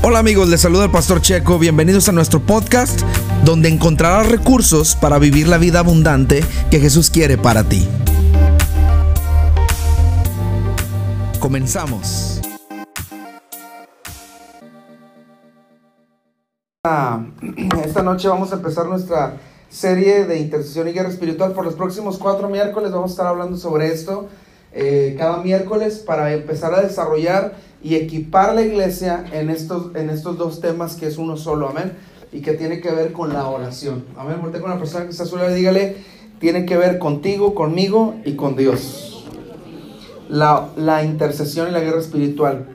Hola amigos, les saluda el pastor Checo, bienvenidos a nuestro podcast donde encontrarás recursos para vivir la vida abundante que Jesús quiere para ti. Comenzamos. Esta noche vamos a empezar nuestra serie de intercesión y guerra espiritual. Por los próximos cuatro miércoles vamos a estar hablando sobre esto eh, cada miércoles para empezar a desarrollar y equipar la iglesia en estos, en estos dos temas que es uno solo, amén, y que tiene que ver con la oración. Amén, voltea con la persona que está sola dígale, tiene que ver contigo, conmigo y con Dios. La, la intercesión y la guerra espiritual.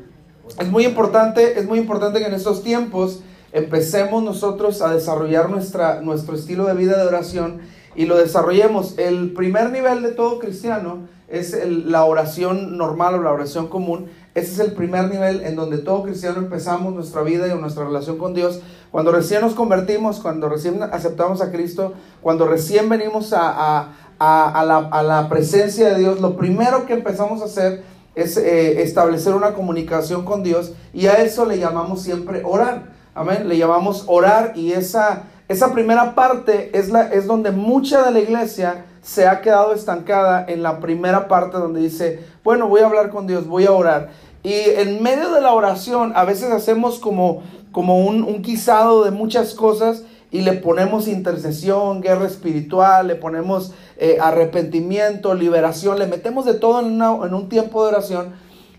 Es muy importante, es muy importante que en estos tiempos empecemos nosotros a desarrollar nuestra, nuestro estilo de vida de oración y lo desarrollemos. El primer nivel de todo cristiano es la oración normal o la oración común. Ese es el primer nivel en donde todo cristiano empezamos nuestra vida y nuestra relación con Dios. Cuando recién nos convertimos, cuando recién aceptamos a Cristo, cuando recién venimos a, la, presencia de Dios, lo primero que empezamos a hacer es eh, establecer una comunicación con Dios y a eso le llamamos siempre orar. Amén. Le llamamos orar y esa, esa primera parte es, la, es donde mucha de la iglesia se ha quedado estancada en la primera parte donde dice, bueno, voy a hablar con Dios, voy a orar. Y en medio de la oración a veces hacemos como, como un, un guisado de muchas cosas y le ponemos intercesión, guerra espiritual, le ponemos eh, arrepentimiento, liberación, le metemos de todo en, en un tiempo de oración.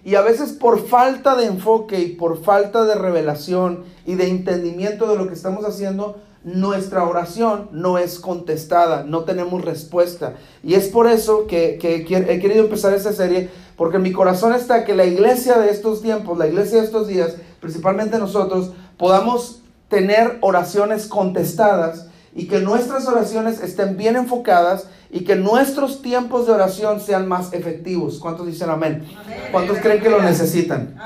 Y a veces por falta de enfoque y por falta de revelación y de entendimiento de lo que estamos haciendo, nuestra oración no es contestada, no tenemos respuesta. Y es por eso que, he querido empezar esta serie, porque en mi corazón está que la iglesia de estos tiempos, la iglesia de estos días, principalmente nosotros, podamos tener oraciones contestadas y que nuestras oraciones estén bien enfocadas y que nuestros tiempos de oración sean más efectivos. ¿Cuántos dicen amén? ¿Cuántos creen que lo necesitan?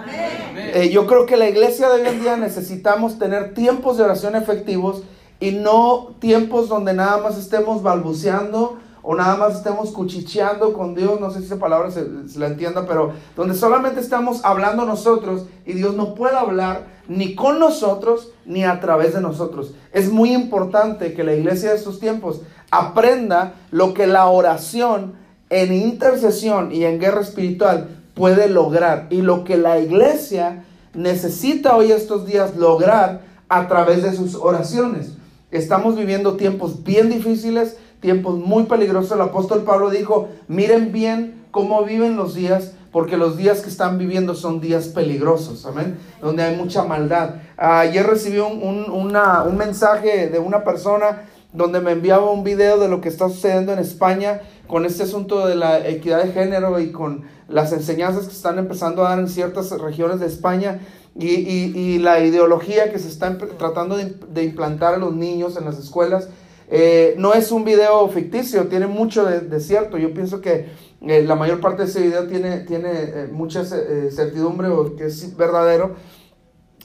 Eh, yo creo que la iglesia de hoy en día necesitamos tener tiempos de oración efectivos y no tiempos donde nada más estemos balbuceando o nada más estemos cuchicheando con Dios, no sé si esa palabra se, la entienda, pero donde solamente estamos hablando nosotros y Dios no puede hablar ni con nosotros ni a través de nosotros. Es muy importante que la iglesia de estos tiempos aprenda lo que la oración en intercesión y en guerra espiritual puede lograr y lo que la iglesia necesita hoy estos días lograr a través de sus oraciones. Estamos viviendo tiempos bien difíciles, tiempos muy peligrosos. El apóstol Pablo dijo, miren bien cómo viven los días, porque los días que están viviendo son días peligrosos, amén, donde hay mucha maldad. Ayer recibí un, un mensaje de una persona donde me enviaba un video de lo que está sucediendo en España con este asunto de la equidad de género y con las enseñanzas que están empezando a dar en ciertas regiones de España y, y, la ideología que se está tratando de, implantar a los niños en las escuelas. Eh, no es un video ficticio, tiene mucho de, cierto. Yo pienso que eh, la mayor parte de ese video tiene, tiene eh, mucha certidumbre o que es verdadero.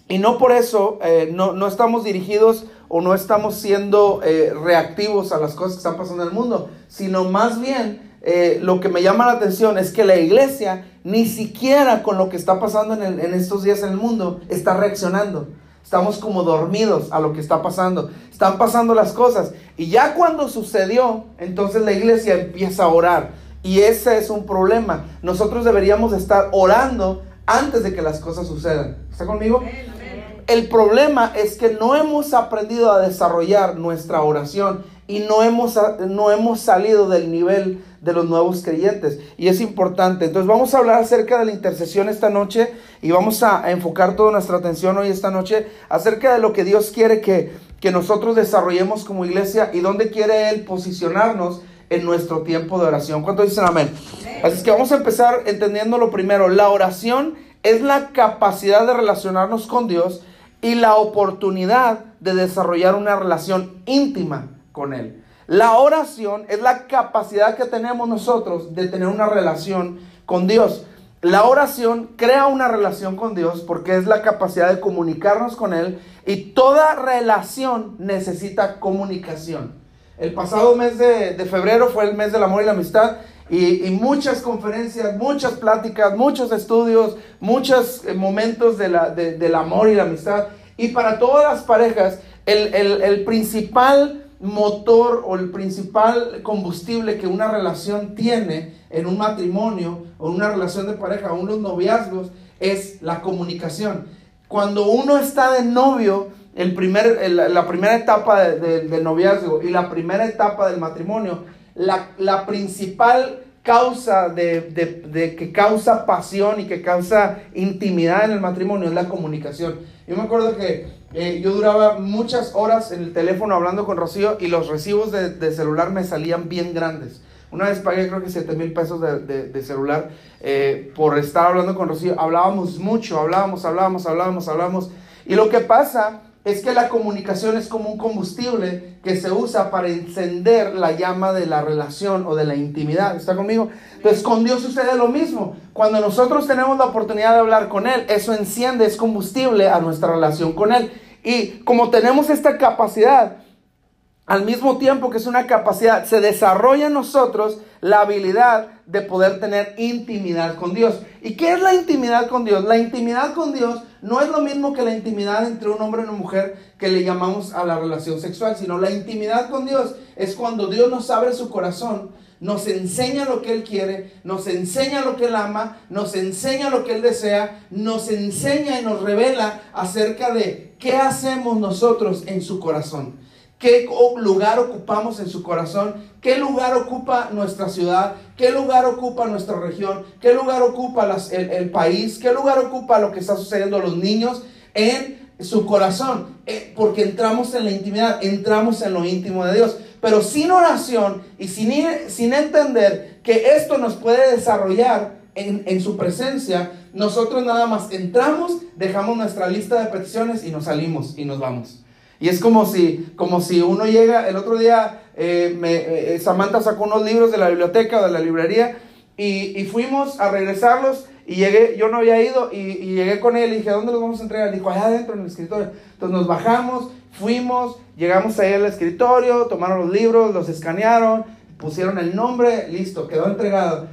Y no por eso no, no, estamos dirigidos o no estamos siendo reactivos a las cosas que están pasando en el mundo, sino más bien eh, lo que me llama la atención es que la iglesia ni siquiera con lo que está pasando en, en, estos días en el mundo está reaccionando. Estamos como dormidos a lo que está pasando. Están pasando las cosas. Y ya cuando sucedió, entonces la iglesia empieza a orar. Y ese es un problema. Nosotros deberíamos estar orando antes de que las cosas sucedan. ¿Está conmigo? El problema es que no hemos aprendido a desarrollar nuestra oración y no hemos, no hemos salido del nivel de los nuevos creyentes. Y es importante. Entonces vamos a hablar acerca de la intercesión esta noche y vamos a, enfocar toda nuestra atención hoy esta noche acerca de lo que Dios quiere que, que nosotros desarrollemos como iglesia y dónde quiere Él posicionarnos en nuestro tiempo de oración. ¿Cuántos dicen amén? Así es que vamos a empezar entendiendo lo primero. La oración es la capacidad de relacionarnos con Dios y la oportunidad de desarrollar una relación íntima con Él. La oración es la capacidad que tenemos nosotros de tener una relación con Dios. La oración crea una relación con Dios porque es la capacidad de comunicarnos con Él y toda relación necesita comunicación. El pasado mes de, febrero fue el mes del amor y la amistad y, muchas conferencias, muchas pláticas, muchos estudios, muchos eh, momentos de la, del amor y la amistad. Y para todas las parejas, el, el principal motor o el principal combustible que una relación tiene en un matrimonio o una relación de pareja o unos noviazgos es la comunicación. Cuando uno está de novio, el primer, la primera etapa del noviazgo y la primera etapa del matrimonio, la, principal causa de, que causa pasión y que causa intimidad en el matrimonio es la comunicación. Yo me acuerdo que eh, yo duraba muchas horas en el teléfono hablando con Rocío y los recibos de, celular me salían bien grandes. Una vez pagué creo que 7 mil pesos de, celular eh, por estar hablando con Rocío. Hablábamos mucho, hablábamos, hablábamos, hablábamos, hablábamos. Y lo que pasa es que la comunicación es como un combustible que se usa para encender la llama de la relación o de la intimidad. ¿Está conmigo? Entonces con Dios sucede lo mismo. Cuando nosotros tenemos la oportunidad de hablar con Él, eso enciende, es combustible a nuestra relación con Él. Y como tenemos esta capacidad, al mismo tiempo que es una capacidad, se desarrolla en nosotros la habilidad de poder tener intimidad con Dios. ¿Y qué es la intimidad con Dios? La intimidad con Dios no es lo mismo que la intimidad entre un hombre y una mujer que le llamamos a la relación sexual, sino la intimidad con Dios es cuando Dios nos abre su corazón, nos enseña lo que Él quiere, nos enseña lo que Él ama, nos enseña lo que Él desea, nos enseña y nos revela acerca de qué hacemos nosotros en su corazón. Qué lugar ocupamos en su corazón, qué lugar ocupa nuestra ciudad, qué lugar ocupa nuestra región, qué lugar ocupa el, país, qué lugar ocupa lo que está sucediendo a los niños en su corazón, eh, porque entramos en la intimidad, entramos en lo íntimo de Dios, pero sin oración y sin, sin entender que esto nos puede desarrollar en, en su presencia, nosotros nada más entramos, dejamos nuestra lista de peticiones y nos salimos y nos vamos. Y es como si, como si uno llega, el otro día eh, eh, Samantha sacó unos libros de la biblioteca o de la librería y, y, fuimos a regresarlos y llegué, yo no había ido y, y, llegué con él y dije, ¿dónde los vamos a entregar? Dijo, allá adentro en el escritorio. Entonces nos bajamos, fuimos, llegamos ahí al escritorio, tomaron los libros, los escanearon, pusieron el nombre, listo, quedó entregado.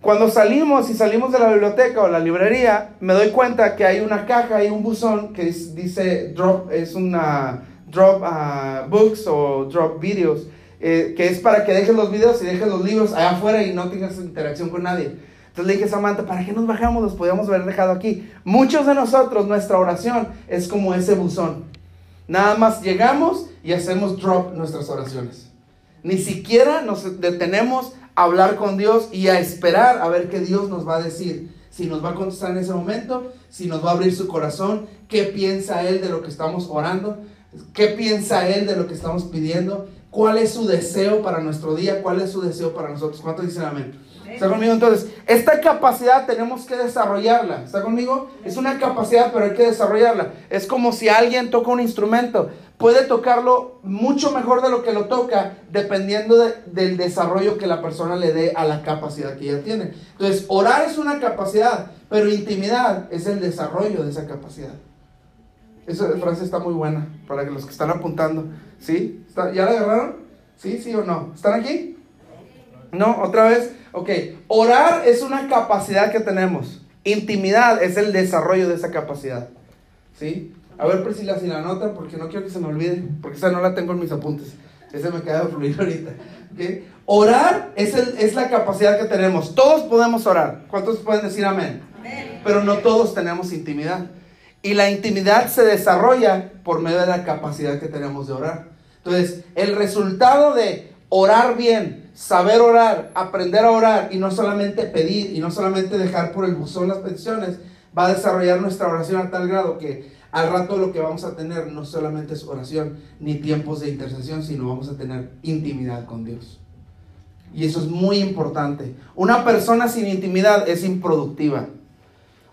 Cuando salimos y salimos de la biblioteca o la librería, me doy cuenta que hay una caja y un buzón que dice drop, es una drop uh, books o drop videos, eh, que es para que dejes los videos y dejes los libros allá afuera y no tengas interacción con nadie. Entonces le dije a Samantha, ¿para qué nos bajamos? Los podíamos haber dejado aquí. Muchos de nosotros, nuestra oración es como ese buzón. Nada más llegamos y hacemos drop nuestras oraciones. Ni siquiera nos detenemos hablar con Dios y a esperar a ver qué Dios nos va a decir. Si nos va a contestar en ese momento, si nos va a abrir su corazón, qué piensa Él de lo que estamos orando, qué piensa Él de lo que estamos pidiendo, cuál es su deseo para nuestro día, cuál es su deseo para nosotros. ¿Cuántos dicen amén? ¿Está conmigo? Entonces, esta capacidad tenemos que desarrollarla. ¿Está conmigo? Es una capacidad, pero hay que desarrollarla. Es como si alguien toca un instrumento puede tocarlo mucho mejor de lo que lo toca, dependiendo del desarrollo que la persona le dé a la capacidad que ella tiene. Entonces, orar es una capacidad, pero intimidad es el desarrollo de esa capacidad. Esa frase está muy buena para los que están apuntando. ¿Sí? ¿Ya la agarraron? ¿Sí? ¿Sí o no? ¿Están aquí? ¿No? ¿Otra vez? Ok. Orar es una capacidad que tenemos. Intimidad es el desarrollo de esa capacidad. ¿Sí? A ver, Priscila, si la nota, porque no quiero que se me olvide, porque esa no la tengo en mis apuntes. Ese me queda fluir ahorita. Orar es, el, es la capacidad que tenemos. Todos podemos orar. ¿Cuántos pueden decir amén? amén? Pero no todos tenemos intimidad. Y la intimidad se desarrolla por medio de la capacidad que tenemos de orar. Entonces, el resultado de orar bien, saber orar, aprender a orar y no solamente pedir y no solamente dejar por el buzón las peticiones, va a desarrollar nuestra oración a tal grado que al rato lo que vamos a tener no solamente es oración ni tiempos de intercesión, sino vamos a tener intimidad con Dios. Y eso es muy importante. Una persona sin intimidad es improductiva.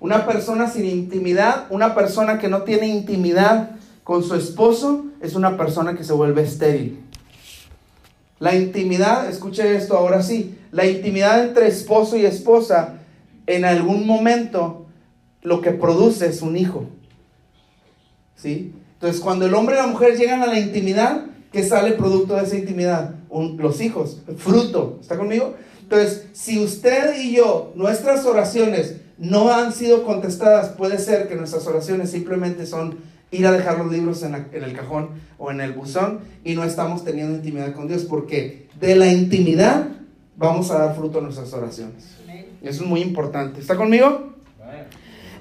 Una persona sin intimidad, una persona que no tiene intimidad con su esposo, es una persona que se vuelve estéril. La intimidad, escuche esto ahora sí, la intimidad entre esposo y esposa, en algún momento lo que produce es un hijo. ¿sí? Entonces, cuando el hombre y la mujer llegan a la intimidad, ¿qué sale producto de esa intimidad? los hijos, fruto, ¿está conmigo? Entonces, si usted y yo, nuestras oraciones no han sido contestadas, puede ser que nuestras oraciones simplemente son ir a dejar los libros en, el cajón o en el buzón y no estamos teniendo intimidad con Dios, porque de la intimidad vamos a dar fruto a nuestras oraciones. Eso es muy importante. ¿Está conmigo?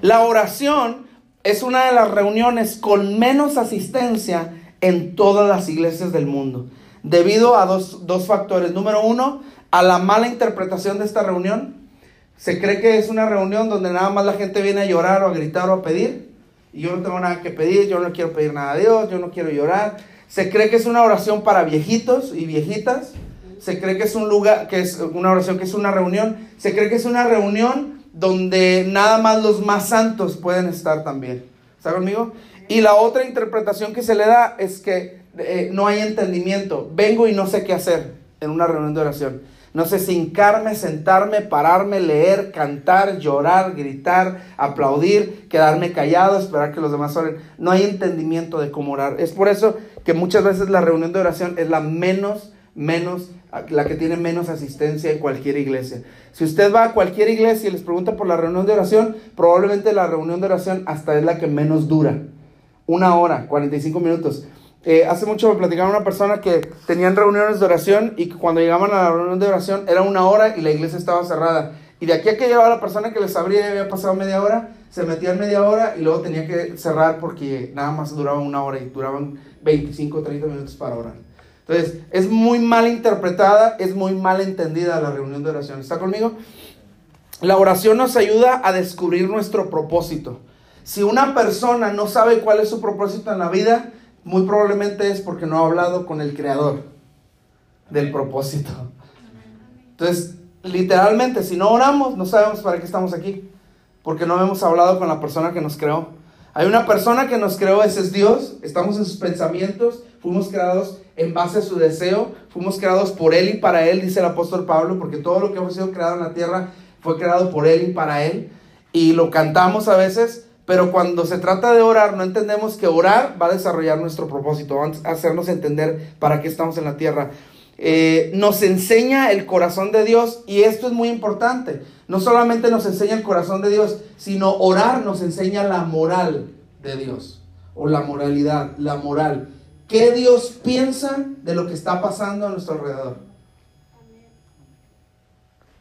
La oración es una de las reuniones con menos asistencia en todas las iglesias del mundo, debido a dos, dos factores. Número uno, a la mala interpretación de esta reunión. Se cree que es una reunión donde nada más la gente viene a llorar o a gritar o a pedir. Y yo no tengo nada que pedir, yo no quiero pedir nada a Dios, yo no quiero llorar. Se cree que es una oración para viejitos y viejitas. Se cree que es un lugar, que es una oración, que es una reunión. Se cree que es una reunión donde nada más los más santos pueden estar también. ¿Está conmigo? Y la otra interpretación que se le da es que eh, no hay entendimiento. Vengo y no sé qué hacer en una reunión de oración. No sé hincarme, sentarme, pararme, leer, cantar, llorar, gritar, aplaudir, quedarme callado, esperar que los demás oren. No hay entendimiento de cómo orar. Es por eso que muchas veces la reunión de oración es la menos, menos, la que tiene menos asistencia en cualquier iglesia. Si usted va a cualquier iglesia y les pregunta por la reunión de oración, probablemente la reunión de oración hasta es la que menos dura. Una hora, 45 minutos. Eh, hace mucho me platicaba una persona que tenían reuniones de oración y cuando llegaban a la reunión de oración era una hora y la iglesia estaba cerrada. Y de aquí a que llegaba la persona que les abría y había pasado media hora, se metían media hora y luego tenía que cerrar porque nada más duraba una hora y duraban 25 o 30 minutos para orar. Entonces, es muy mal interpretada, es muy mal entendida la reunión de oración. ¿Está conmigo? La oración nos ayuda a descubrir nuestro propósito. Si una persona no sabe cuál es su propósito en la vida, muy probablemente es porque no ha hablado con el creador del propósito. Entonces, literalmente, si no oramos, no sabemos para qué estamos aquí, porque no hemos hablado con la persona que nos creó. Hay una persona que nos creó, ese es Dios, estamos en sus pensamientos, fuimos creados en base a su deseo, fuimos creados por Él y para Él, dice el apóstol Pablo, porque todo lo que hemos sido creado en la tierra fue creado por Él y para Él, y lo cantamos a veces, pero cuando se trata de orar, no entendemos que orar va a desarrollar nuestro propósito, va a hacernos entender para qué estamos en la tierra. Eh, nos enseña el corazón de Dios y esto es muy importante. No solamente nos enseña el corazón de Dios, sino orar nos enseña la moral de Dios o la moralidad, la moral. ¿Qué Dios piensa de lo que está pasando a nuestro alrededor?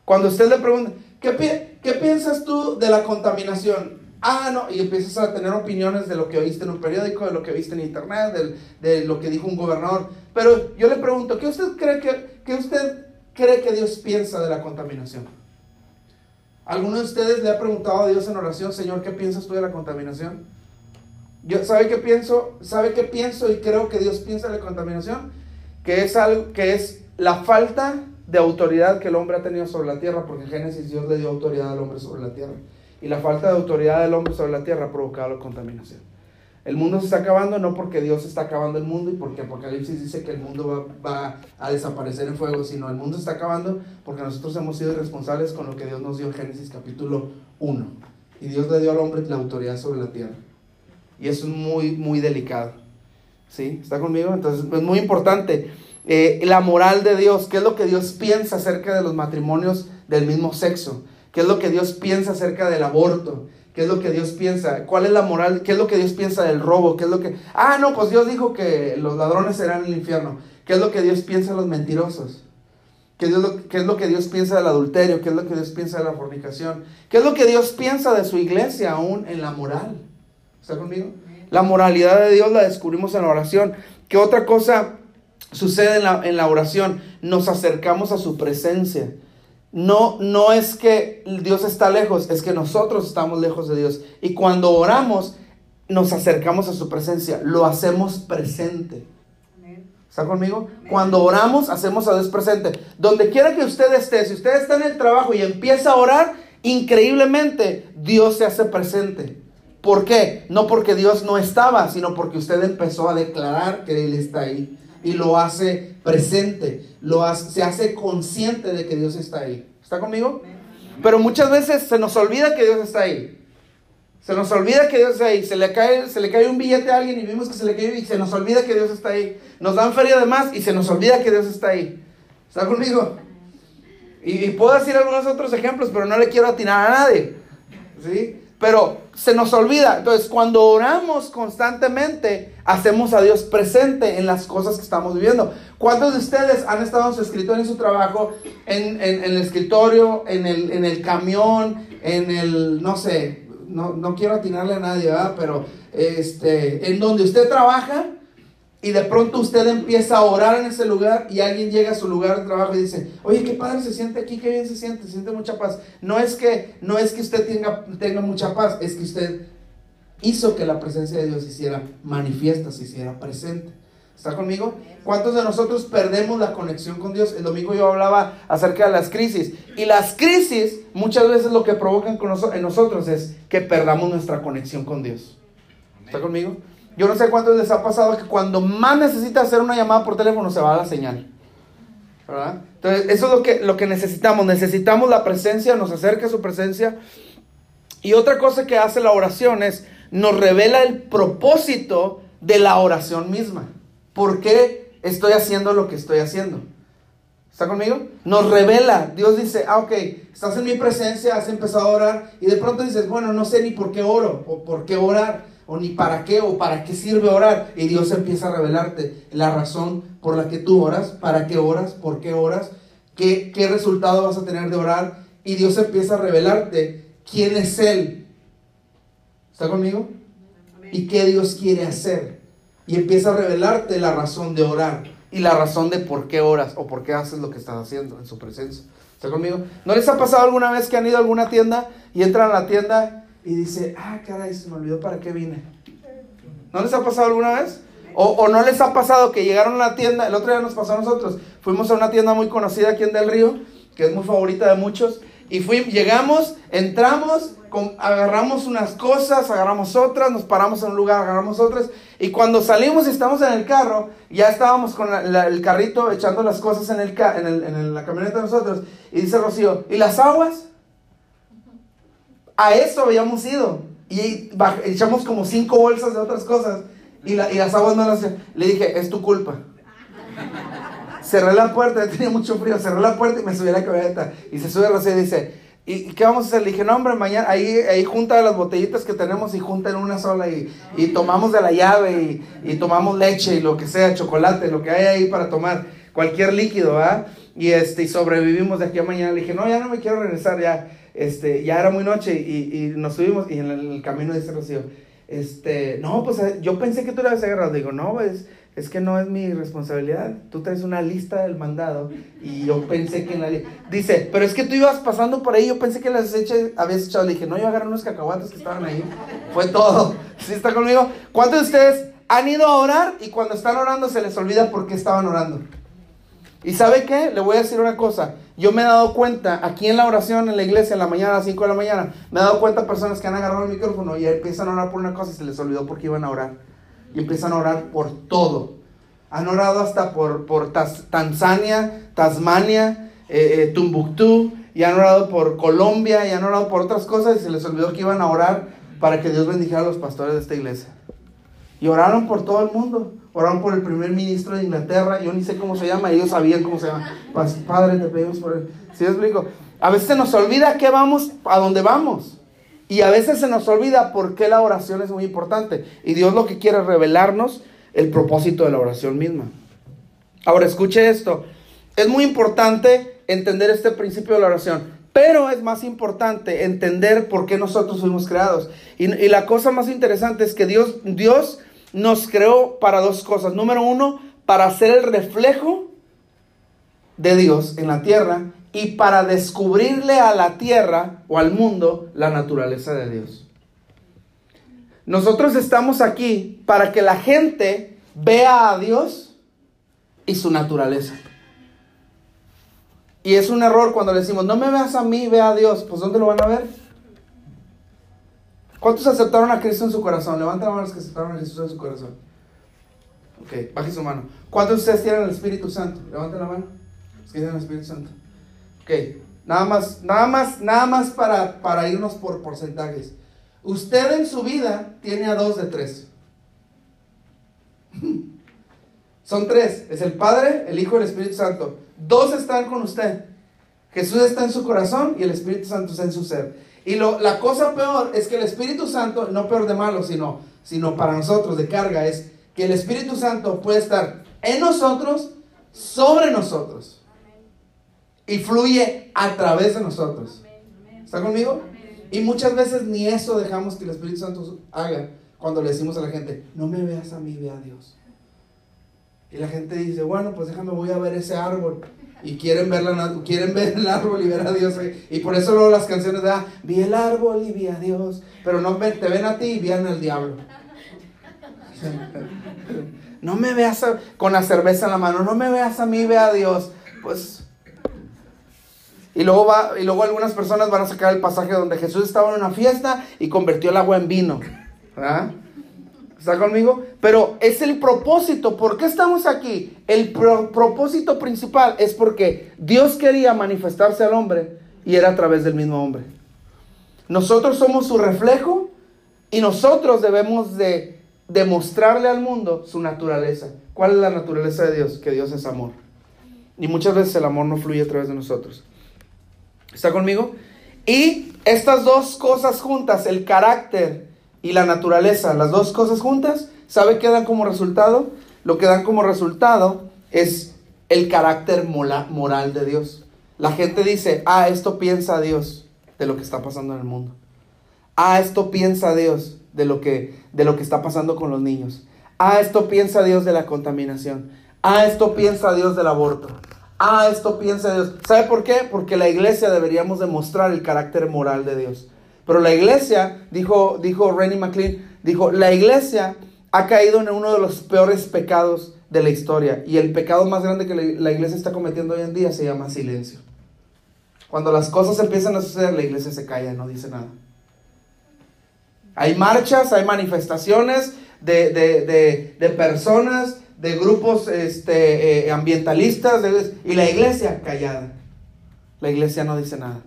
Cuando usted le pregunta, ¿qué, qué piensas tú de la contaminación? Ah, no, y empiezas a tener opiniones de lo que oíste en un periódico, de lo que viste en internet, de, lo que dijo un gobernador. Pero yo le pregunto, ¿qué usted cree que, usted cree que Dios piensa de la contaminación? ¿Alguno de ustedes le ha preguntado a Dios en oración, Señor, qué piensas tú de la contaminación? Yo, ¿Sabe qué pienso? ¿Sabe qué pienso y creo que Dios piensa de la contaminación? Que es algo que es la falta de autoridad que el hombre ha tenido sobre la tierra, porque en Génesis Dios le dio autoridad al hombre sobre la tierra y la falta de autoridad del hombre sobre la tierra ha provocado la contaminación. El mundo se está acabando no porque Dios está acabando el mundo y porque Apocalipsis dice que el mundo va, a desaparecer en fuego, sino el mundo está acabando porque nosotros hemos sido irresponsables con lo que Dios nos dio en Génesis capítulo 1. Y Dios le dio al hombre la autoridad sobre la tierra. Y eso es muy, muy delicado. ¿Sí? ¿Está conmigo? Entonces es muy importante. Eh, la moral de Dios, ¿qué es lo que Dios piensa acerca de los matrimonios del mismo sexo? ¿Qué es lo que Dios piensa acerca del aborto? ¿Qué es lo que Dios piensa? ¿Cuál es la moral? ¿Qué es lo que Dios piensa del robo? ¿Qué es lo que... Ah, no, pues Dios dijo que los ladrones serán el infierno. ¿Qué es lo que Dios piensa de los mentirosos? ¿Qué es, lo, ¿Qué es lo que Dios piensa del adulterio? ¿Qué es lo que Dios piensa de la fornicación? ¿Qué es lo que Dios piensa de su iglesia aún en la moral? ¿Está conmigo? La moralidad de Dios la descubrimos en la oración. ¿Qué otra cosa sucede en la, en la oración? Nos acercamos a su presencia. No, no es que Dios está lejos, es que nosotros estamos lejos de Dios. Y cuando oramos, nos acercamos a su presencia, lo hacemos presente. ¿Está conmigo? Cuando oramos, hacemos a Dios presente. Donde quiera que usted esté, si usted está en el trabajo y empieza a orar, increíblemente Dios se hace presente. ¿Por qué? No porque Dios no estaba, sino porque usted empezó a declarar que Él está ahí y lo hace presente, lo hace, se hace consciente de que Dios está ahí. ¿Está conmigo? Pero muchas veces se nos olvida que Dios está ahí. Se nos olvida que Dios está ahí. Se le cae, se le cae un billete a alguien y vimos que se le cayó y se nos olvida que Dios está ahí. Nos dan feria de más y se nos olvida que Dios está ahí. ¿Está conmigo? Y, puedo decir algunos otros ejemplos, pero no le quiero atinar a nadie. ¿Sí? Pero se nos olvida. Entonces, cuando oramos constantemente, hacemos a Dios presente en las cosas que estamos viviendo. ¿Cuántos de ustedes han estado en su escritorio, en su trabajo, en, el escritorio, en el, en el, camión, en el, no sé, no, no quiero atinarle a nadie, ¿verdad? Pero este, en donde usted trabaja y de pronto usted empieza a orar en ese lugar y alguien llega a su lugar de trabajo y dice, oye, qué padre se siente aquí, qué bien se siente, se siente mucha paz. No es que, no es que usted tenga, tenga mucha paz, es que usted hizo que la presencia de Dios se hiciera manifiesta, se hiciera presente. ¿Está conmigo? ¿Cuántos de nosotros perdemos la conexión con Dios? El domingo yo hablaba acerca de las crisis. Y las crisis muchas veces lo que provocan en nosotros es que perdamos nuestra conexión con Dios. ¿Está conmigo? Yo no sé cuántos les ha pasado que cuando más necesita hacer una llamada por teléfono se va a la señal. ¿Verdad? Entonces, eso es lo que, lo que necesitamos. Necesitamos la presencia, nos acerca a su presencia. Y otra cosa que hace la oración es, nos revela el propósito de la oración misma. ¿Por qué estoy haciendo lo que estoy haciendo? ¿Está conmigo? Nos revela. Dios dice, ah, ok, estás en mi presencia, has empezado a orar y de pronto dices, bueno, no sé ni por qué oro o por qué orar o ni para qué o para qué sirve orar. Y Dios empieza a revelarte la razón por la que tú oras, para qué oras, por qué oras, qué, qué resultado vas a tener de orar. Y Dios empieza a revelarte quién es Él. ¿Está conmigo? Y qué Dios quiere hacer. Y empieza a revelarte la razón de orar y la razón de por qué oras o por qué haces lo que estás haciendo en su presencia. ¿Está conmigo? ¿No les ha pasado alguna vez que han ido a alguna tienda y entran a la tienda y dice, ah, caray, se me olvidó para qué vine. ¿No les ha pasado alguna vez? O, no les ha pasado que llegaron a la tienda, el otro día nos pasó a nosotros, fuimos a una tienda muy conocida aquí en Del Río, que es muy favorita de muchos, y fuimos, llegamos, entramos, agarramos unas cosas, agarramos otras, nos paramos en un lugar, agarramos otras, y cuando salimos y estamos en el carro, ya estábamos con el carrito echando las cosas en, el, en, en la camioneta de nosotros, y dice Rocío, ¿y las aguas? A eso habíamos ido. Y echamos como cinco bolsas de otras cosas. Y, las aguas no las... Le dije, es tu culpa. Cerré la puerta, tenía mucho frío. Cerré la puerta y me subí a la camioneta. Y se sube a y dice, ¿y qué vamos a hacer? Le dije, no, hombre, mañana ahí, ahí junta las botellitas que tenemos y junta en una sola. Y, tomamos de la llave y, tomamos leche y lo que sea, chocolate, lo que hay ahí para tomar. Cualquier líquido, ¿ah? Y, este, y sobrevivimos de aquí a mañana. Le dije, no, ya no me quiero regresar, ya este, ya era muy noche y, nos subimos y en el, camino dice Rocío, este, no, pues eh, yo pensé que tú le habías agarrado. Digo, no, es, es que no es mi responsabilidad. Tú traes una lista del mandado y yo pensé que nadie. Dice, pero es que tú ibas pasando por ahí. Yo pensé que las eche, habías echado. Le dije, no, yo agarré unos cacahuates que estaban ahí. Fue todo. ¿Sí está conmigo? ¿Cuántos de ustedes han ido a orar y cuando están orando se les olvida por qué estaban orando? ¿Y sabe qué? Le voy a decir una cosa. Yo me he dado cuenta, aquí en la oración, en la iglesia, en la mañana, a las 5 de la mañana, me he dado cuenta personas que han agarrado el micrófono y empiezan a orar por una cosa y se les olvidó por qué iban a orar. Y empiezan a orar por todo. Han orado hasta por, por Tanzania, Tasmania, eh, eh, Tumbuctú, y han orado por Colombia, y han orado por otras cosas y se les olvidó que iban a orar para que Dios bendijera a los pastores de esta iglesia. Y oraron por todo el mundo. Oraron por el primer ministro de Inglaterra. Yo ni sé cómo se llama. Ellos sabían cómo se llama. Padre, te pedimos por él. ¿Sí explico? A veces se nos olvida a qué vamos, a dónde vamos. Y a veces se nos olvida por qué la oración es muy importante. Y Dios lo que quiere es revelarnos el propósito de la oración misma. Ahora, escuche esto. Es muy importante entender este principio de la oración. Pero es más importante entender por qué nosotros fuimos creados. Y, y, la cosa más interesante es que Dios, Dios nos creó para dos cosas. Número uno, para ser el reflejo de Dios en la tierra y para descubrirle a la tierra o al mundo la naturaleza de Dios. Nosotros estamos aquí para que la gente vea a Dios y su naturaleza. Y es un error cuando le decimos, no me veas a mí, ve a Dios. Pues ¿dónde lo van a ver? ¿Cuántos aceptaron a Cristo en su corazón? Levanten la mano los que aceptaron a Jesús en su corazón. Ok, baje su mano. ¿Cuántos de ustedes tienen el Espíritu Santo? Levanten la mano. Los que tienen el Espíritu Santo. Ok, nada más, nada más, nada más para, para irnos por porcentajes. Usted en su vida tiene a dos de tres. Son tres. Es el Padre, el Hijo y el Espíritu Santo. Dos están con usted. Jesús está en su corazón y el Espíritu Santo está en su ser. Y lo, la cosa peor es que el Espíritu Santo, no peor de malo, sino, sino para nosotros de carga, es que el Espíritu Santo puede estar en nosotros, sobre nosotros. Y fluye a través de nosotros. ¿Está conmigo? Y muchas veces ni eso dejamos que el Espíritu Santo haga cuando le decimos a la gente, no me veas a mí, ve a Dios. Y la gente dice, bueno, pues déjame, voy a ver ese árbol. Y quieren ver, la, quieren ver el árbol y ver a Dios. Y por eso luego las canciones de, ah, vi el árbol y vi a Dios. Pero no te ven a ti y vean al diablo. No me veas con la cerveza en la mano, no me veas a mí, ve a Dios. Pues y luego, va, y luego algunas personas van a sacar el pasaje donde Jesús estaba en una fiesta y convirtió el agua en vino. ¿Está conmigo? Pero es el propósito. ¿Por qué estamos aquí? El propósito principal es porque Dios quería manifestarse al hombre y era a través del mismo hombre. Nosotros somos su reflejo y nosotros debemos de demostrarle al mundo su naturaleza. ¿Cuál es la naturaleza de Dios? Que Dios es amor. Y muchas veces el amor no fluye a través de nosotros. ¿Está conmigo? Y estas dos cosas juntas, el carácter y la naturaleza, las dos cosas juntas, ¿sabe qué dan como resultado? Lo que dan como resultado es el carácter moral de Dios. La gente dice, ah, esto piensa Dios de lo que está pasando en el mundo. Ah, esto piensa Dios de lo que, de lo que está pasando con los niños. Ah, esto piensa Dios de la contaminación. Ah, esto piensa Dios del aborto. Ah, esto piensa Dios. ¿Sabe por qué? Porque la iglesia deberíamos demostrar el carácter moral de Dios. Pero la iglesia, dijo, dijo Rennie McLean, dijo, la iglesia ha caído en uno de los peores pecados de la historia. Y el pecado más grande que la iglesia está cometiendo hoy en día se llama silencio. Cuando las cosas empiezan a suceder, la iglesia se calla, no dice nada. Hay marchas, hay manifestaciones de, de, de personas de grupos este, eh, ambientalistas y la iglesia callada. La iglesia no dice nada.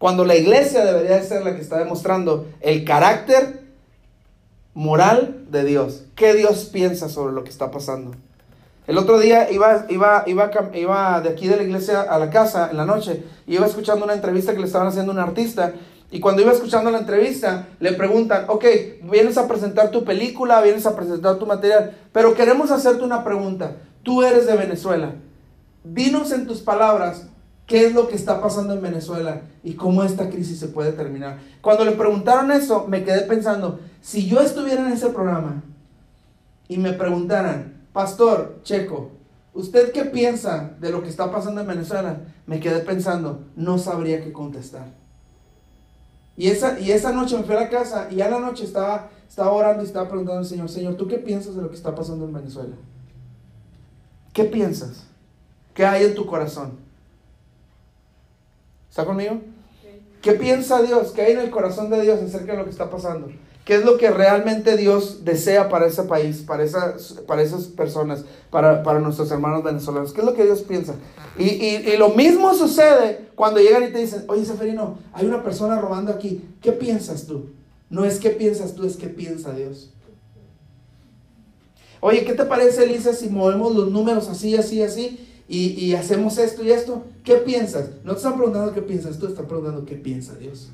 Cuando la iglesia debería ser la que está demostrando el carácter moral de Dios. ¿Qué Dios piensa sobre lo que está pasando? El otro día iba, iba, iba, de aquí de la iglesia a la casa en la noche y iba escuchando una entrevista que le estaban haciendo a un artista y cuando iba escuchando la entrevista, le preguntan, ok, vienes a presentar tu película, vienes a presentar tu material, pero queremos hacerte una pregunta. Tú eres de Venezuela. Dinos en tus palabras qué es lo que está pasando en Venezuela y cómo esta crisis se puede terminar. Cuando le preguntaron eso, me quedé pensando, si yo estuviera en ese programa y me preguntaran, Pastor Checo, ¿usted qué piensa de lo que está pasando en Venezuela? Me quedé pensando, no sabría qué contestar. Y esa, y esa noche me fui a la casa y a la noche estaba, estaba orando y estaba preguntando al Señor, Señor, ¿tú qué piensas de lo que está pasando en Venezuela? ¿Qué piensas? ¿Qué hay en tu corazón? ¿Está conmigo? ¿Qué piensa Dios? ¿Qué hay en el corazón de Dios acerca de lo que está pasando? ¿Qué es lo que realmente Dios desea para ese país, para esas, para esas personas, para, nuestros hermanos venezolanos? ¿Qué es lo que Dios piensa? Y, lo mismo sucede cuando llegan y te dicen, oye Seferino, hay una persona robando aquí. ¿Qué piensas tú? No es qué piensas tú, es qué piensa Dios. Oye, ¿qué te parece, Elisa, si movemos los números así, así, así? Y, y hacemos esto y esto. ¿Qué piensas? No te están preguntando qué piensas tú, están preguntando qué piensa Dios.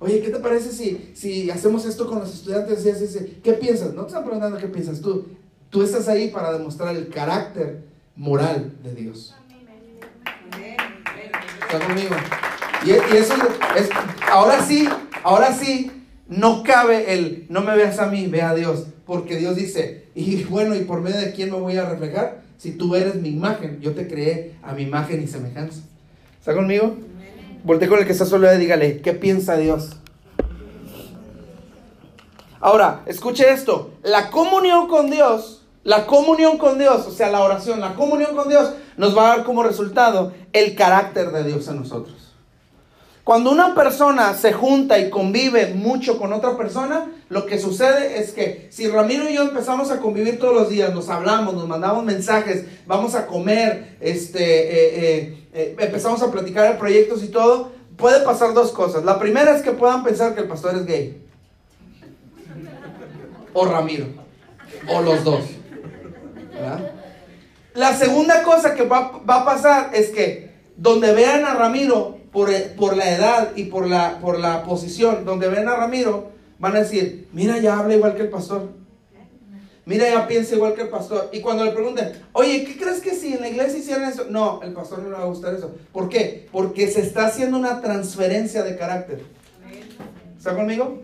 Oye, ¿qué te parece si, si hacemos esto con los estudiantes? Y así, ¿Qué piensas? No te están preguntando qué piensas tú. Tú estás ahí para demostrar el carácter moral de Dios. ¿Está conmigo? Y, eso es, ahora sí, ahora sí, no cabe el, no me veas a mí, ve a Dios. Porque Dios dice, y bueno, ¿y por medio de quién me voy a reflejar? Si tú eres mi imagen, yo te creé a mi imagen y semejanza. ¿Está conmigo? Volte con el que está solo y dígale, ¿qué piensa Dios? Ahora, escuche esto. La comunión con Dios, la comunión con Dios, o sea, la oración, la comunión con Dios, nos va a dar como resultado el carácter de Dios en nosotros. Cuando una persona se junta y convive mucho con otra persona, lo que sucede es que si Ramiro y yo empezamos a convivir todos los días, nos hablamos, nos mandamos mensajes, vamos a comer, este, eh, eh, eh, empezamos a platicar de proyectos y todo, puede pasar dos cosas. La primera es que puedan pensar que el pastor es gay. O Ramiro. O los dos. La segunda cosa que va, va a pasar es que donde vean a Ramiro por, por la edad y por la, por la posición, donde vean a Ramiro, van a decir, mira, ya habla igual que el pastor. Mira, ya piensa igual que el pastor. Y cuando le pregunten, oye, ¿qué crees que si en la iglesia hicieran eso? No, el pastor no le va a gustar eso. ¿Por qué? Porque se está haciendo una transferencia de carácter. ¿Está conmigo?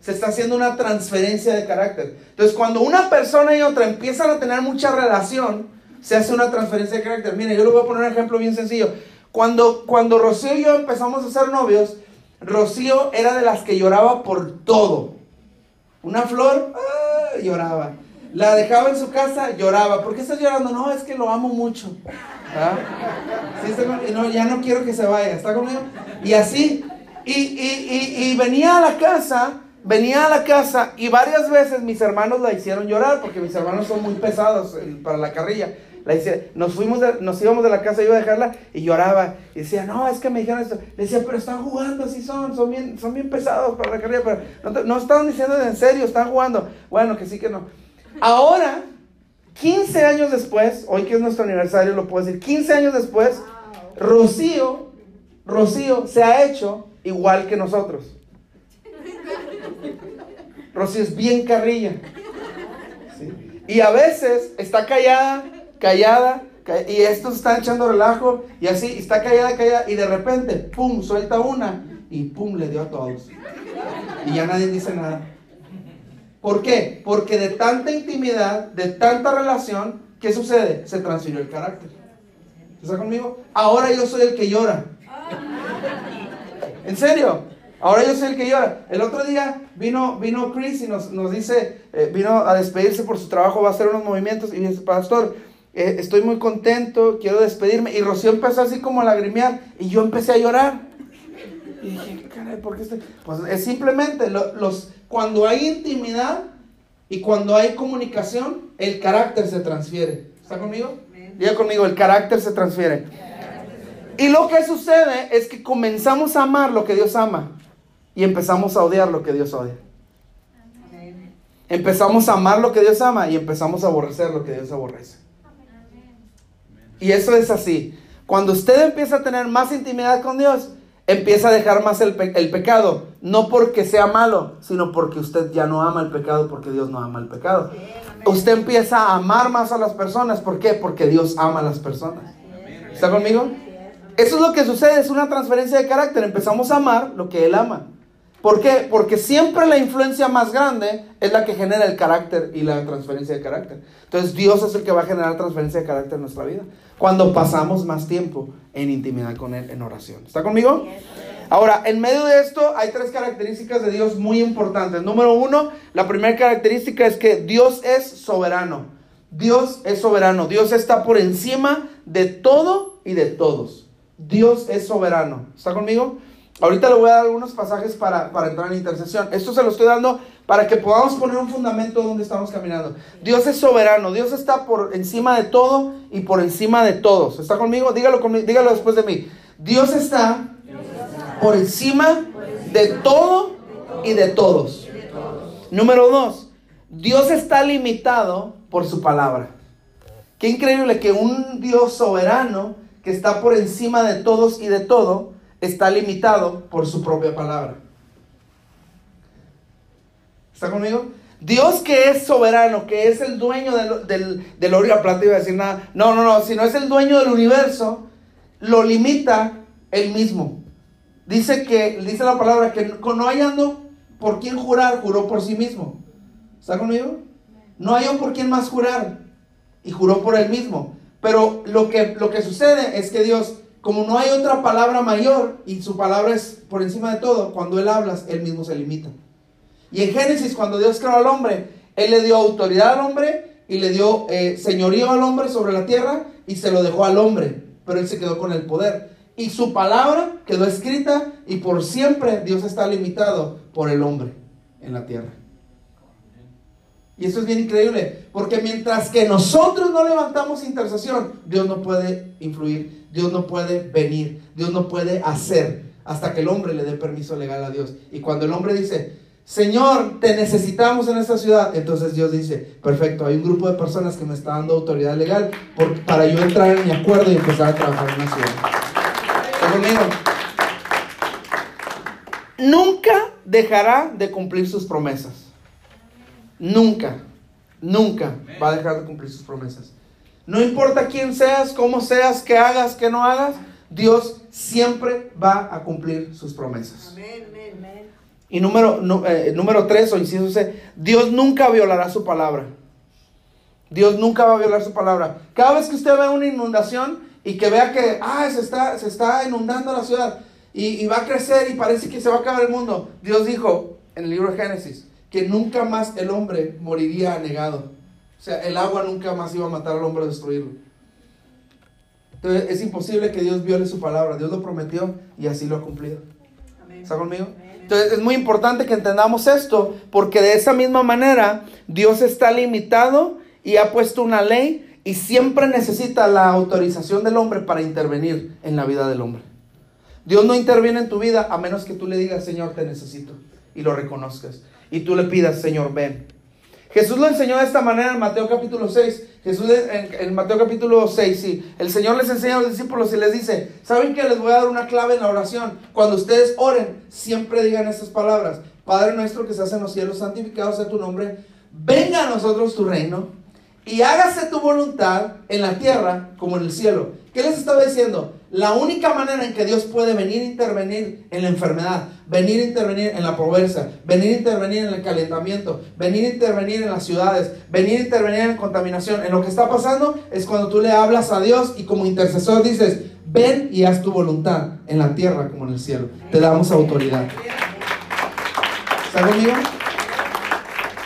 Se está haciendo una transferencia de carácter. Entonces, cuando una persona y otra empiezan a tener mucha relación, se hace una transferencia de carácter. Mire, yo le voy a poner un ejemplo bien sencillo. Cuando, cuando Rocío y yo empezamos a ser novios, Rocío era de las que lloraba por todo. Una flor, ¡ah! lloraba. La dejaba en su casa, lloraba. ¿Por qué estás llorando? No, es que lo amo mucho. ¿Ah? no, ya no quiero que se vaya. ¿Está conmigo? Y así. Y, y, y, venía a la casa, venía a la casa y varias veces mis hermanos la hicieron llorar porque mis hermanos son muy pesados para la carrilla. La hice, nos fuimos, nos íbamos de la casa, iba a dejarla y lloraba. Y decía, no, es que me dijeron esto. Le decía, pero están jugando, así son, son bien, son bien pesados para la carrilla. Pero no, no están diciendo en serio, están jugando. Bueno, que sí que no. Ahora, 15 años después, hoy que es nuestro aniversario, lo puedo decir, 15 años después, Rocío, Rocío se ha hecho igual que nosotros. Rocío es bien carrilla. Y a veces está callada, callada, y estos están echando relajo, y así, está callada, callada, y de repente, pum, suelta una, y pum, le dio a todos. Y ya nadie dice nada. ¿Por qué? Porque de tanta intimidad, de tanta relación, ¿qué sucede? Se transfirió el carácter. ¿Está conmigo? Ahora yo soy el que llora. ¿En serio? Ahora yo soy el que llora. El otro día vino, vino Chris y nos, dice, eh, vino a despedirse por su trabajo, va a hacer unos movimientos y dice, pastor, eh, estoy muy contento, quiero despedirme. Y Rocío empezó así como a lagrimear y yo empecé a llorar. Y dije, caray, ¿por qué estoy? Pues es simplemente los, cuando hay intimidad y cuando hay comunicación, el carácter se transfiere. ¿Está conmigo? Diga conmigo, el carácter se transfiere. Y lo que sucede es que comenzamos a amar lo que Dios ama y empezamos a odiar lo que Dios odia. Empezamos a amar lo que Dios ama y empezamos a aborrecer lo que Dios aborrece. Y eso es así. Cuando usted empieza a tener más intimidad con Dios, empieza a dejar más el, pecado. No porque sea malo, sino porque usted ya no ama el pecado, porque Dios no ama el pecado. Usted empieza a amar más a las personas. ¿Por qué? Porque Dios ama a las personas. ¿Está conmigo? Eso es lo que sucede, es una transferencia de carácter. Empezamos a amar lo que Él ama. ¿Por qué? Porque siempre la influencia más grande es la que genera el carácter y la transferencia de carácter. Entonces Dios es el que va a generar transferencia de carácter en nuestra vida. Cuando pasamos más tiempo en intimidad con Él, en oración. ¿Está conmigo? Ahora, en medio de esto hay tres características de Dios muy importantes. Número uno, la primera característica es que Dios es soberano. Dios es soberano. Dios está por encima de todo y de todos. Dios es soberano. ¿Está conmigo? Ahorita le voy a dar algunos pasajes para, entrar en intercesión. Esto se lo estoy dando para que podamos poner un fundamento donde estamos caminando. Dios es soberano, Dios está por encima de todo y por encima de todos. ¿Está conmigo? Dígalo, conmigo, dígalo después de mí. Dios está por encima de todo y de todos. Número dos, Dios está limitado por su palabra. Qué increíble que un Dios soberano que está por encima de todos y de todo, está limitado por su propia palabra. ¿Está conmigo? Dios que es soberano, que es el dueño del, del, del oro y la plata, iba a decir nada. No, no, no, si no es el dueño del universo, lo limita él mismo. Dice que, dice la palabra, que no hallando por quién jurar, juró por sí mismo. ¿Está conmigo? No hay por quién más jurar. Y juró por él mismo. Pero lo que, lo que sucede es que Dios como no hay otra palabra mayor y su palabra es por encima de todo, cuando Él habla, Él mismo se limita. Y en Génesis, cuando Dios creó al hombre, Él le dio autoridad al hombre y le dio eh, señorío al hombre sobre la tierra y se lo dejó al hombre, pero Él se quedó con el poder. Y su palabra quedó escrita y por siempre Dios está limitado por el hombre en la tierra. Y eso es bien increíble, porque mientras que nosotros no levantamos intercesión, Dios no puede influir, Dios no puede venir, Dios no puede hacer hasta que el hombre le dé permiso legal a Dios. Y cuando el hombre dice, Señor, te necesitamos en esta ciudad. Entonces Dios dice, perfecto, hay un grupo de personas que me está dando autoridad legal para yo entrar en mi acuerdo y empezar a trabajar en la ciudad. Nunca dejará de cumplir sus promesas. Nunca, nunca va a dejar de cumplir sus promesas. No importa quién seas, cómo seas, qué hagas, qué no hagas, Dios siempre va a cumplir sus promesas. Amén, amén. Y número, eh, número tres, o inciso C, Dios nunca violará su palabra. Dios nunca va a violar su palabra. Cada vez que usted ve una inundación y que vea que, ah, se está, se está inundando la ciudad y, y va a crecer y parece que se va a acabar el mundo, Dios dijo en el libro de Génesis que nunca más el hombre moriría anegado. O sea, el agua nunca más iba a matar al hombre o destruirlo. Entonces es imposible que Dios viole su palabra. Dios lo prometió y así lo ha cumplido. ¿Está conmigo? Entonces es muy importante que entendamos esto, porque de esa misma manera Dios está limitado y ha puesto una ley y siempre necesita la autorización del hombre para intervenir en la vida del hombre. Dios no interviene en tu vida a menos que tú le digas, Señor, te necesito, y lo reconozcas. Y tú le pidas, Señor, ven. Jesús lo enseñó de esta manera en Mateo capítulo 6. Jesús en, Mateo capítulo 6, sí. El Señor les enseña a los discípulos y les dice, ¿saben que les voy a dar una clave en la oración? Cuando ustedes oren, siempre digan estas palabras. Padre nuestro que estás en los cielos, santificado sea tu nombre. Venga a nosotros tu reino y hágase tu voluntad en la tierra como en el cielo. ¿Qué les estaba diciendo? La única manera en que Dios puede venir a intervenir en la enfermedad, venir a intervenir en la pobreza, venir a intervenir en el calentamiento, venir a intervenir en las ciudades, venir a intervenir en la contaminación, en lo que está pasando, es cuando tú le hablas a Dios y como intercesor dices, ven y haz tu voluntad en la tierra como en el cielo. Te damos autoridad. ¿Está conmigo?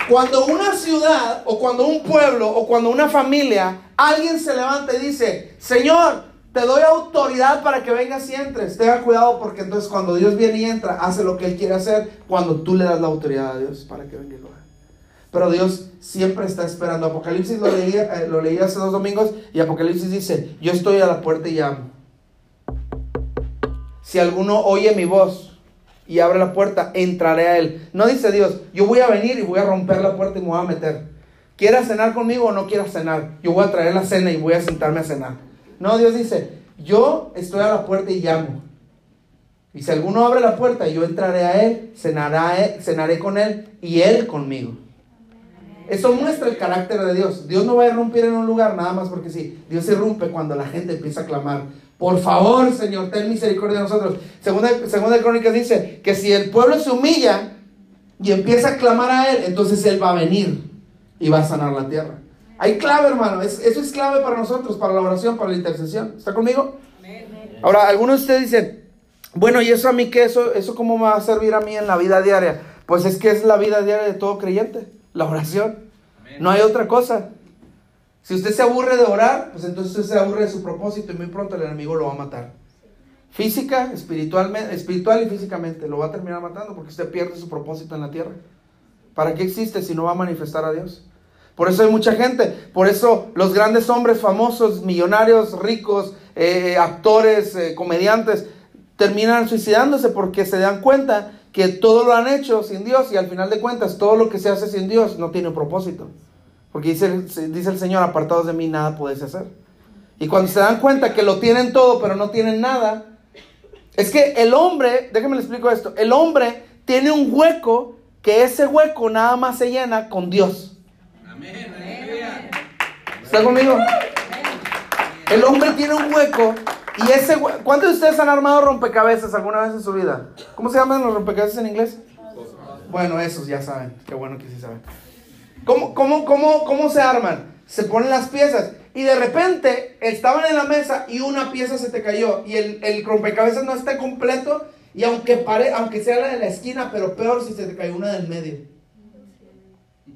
Cuando una ciudad o cuando un pueblo o cuando una familia, alguien se levanta y dice, Señor, te doy autoridad para que vengas y entres. Tenga cuidado porque entonces cuando Dios viene y entra, hace lo que Él quiere hacer cuando tú le das la autoridad a Dios para que venga y lo haga. Pero Dios siempre está esperando. Apocalipsis lo leí, eh, lo leí hace dos domingos y Apocalipsis dice, yo estoy a la puerta y llamo. Si alguno oye mi voz y abre la puerta, entraré a él. No dice Dios, yo voy a venir y voy a romper la puerta y me voy a meter. ¿Quieras cenar conmigo o no quieras cenar? Yo voy a traer la cena y voy a sentarme a cenar. No, Dios dice, yo estoy a la puerta y llamo. Y si alguno abre la puerta, yo entraré a él, cenaré, con él y él conmigo. Eso muestra el carácter de Dios. Dios no va a irrumpir en un lugar nada más porque sí. Dios irrumpe cuando la gente empieza a clamar por favor, Señor, ten misericordia de nosotros. Segunda, segunda Crónicas dice que si el pueblo se humilla y empieza a clamar a Él, entonces Él va a venir y va a sanar la tierra. Hay clave, hermano. eso es clave para nosotros, para la oración, para la intercesión. ¿Está conmigo? Ahora, algunos de ustedes dicen, bueno, ¿y eso a mí qué? ¿Eso, ¿Eso cómo me va a servir a mí en la vida diaria? Pues es que es la vida diaria de todo creyente, la oración. No hay otra cosa. Si usted se aburre de orar, pues entonces usted se aburre de su propósito y muy pronto el enemigo lo va a matar. Física, espiritualmente, espiritual y físicamente lo va a terminar matando porque usted pierde su propósito en la tierra. ¿Para qué existe si no va a manifestar a Dios? Por eso hay mucha gente, por eso los grandes hombres famosos, millonarios, ricos, eh, actores, eh, comediantes, terminan suicidándose porque se dan cuenta que todo lo han hecho sin Dios y al final de cuentas todo lo que se hace sin Dios no tiene propósito. Porque dice, dice el Señor, apartados de mí nada podéis hacer. Y cuando se dan cuenta que lo tienen todo, pero no tienen nada, es que el hombre, déjenme le explico esto, el hombre tiene un hueco que ese hueco nada más se llena con Dios. Amén. ¿Está conmigo? El hombre tiene un hueco y ese hueco, ¿cuántos de ustedes han armado rompecabezas alguna vez en su vida? ¿Cómo se llaman los rompecabezas en inglés? Bueno, esos ya saben, qué bueno que sí saben. ¿Cómo, cómo, cómo, cómo se arman? Se ponen las piezas y de repente estaban en la mesa y una pieza se te cayó y el, el rompecabezas no está completo y aunque, pare, aunque sea la de la esquina, pero peor si se te cayó una del medio.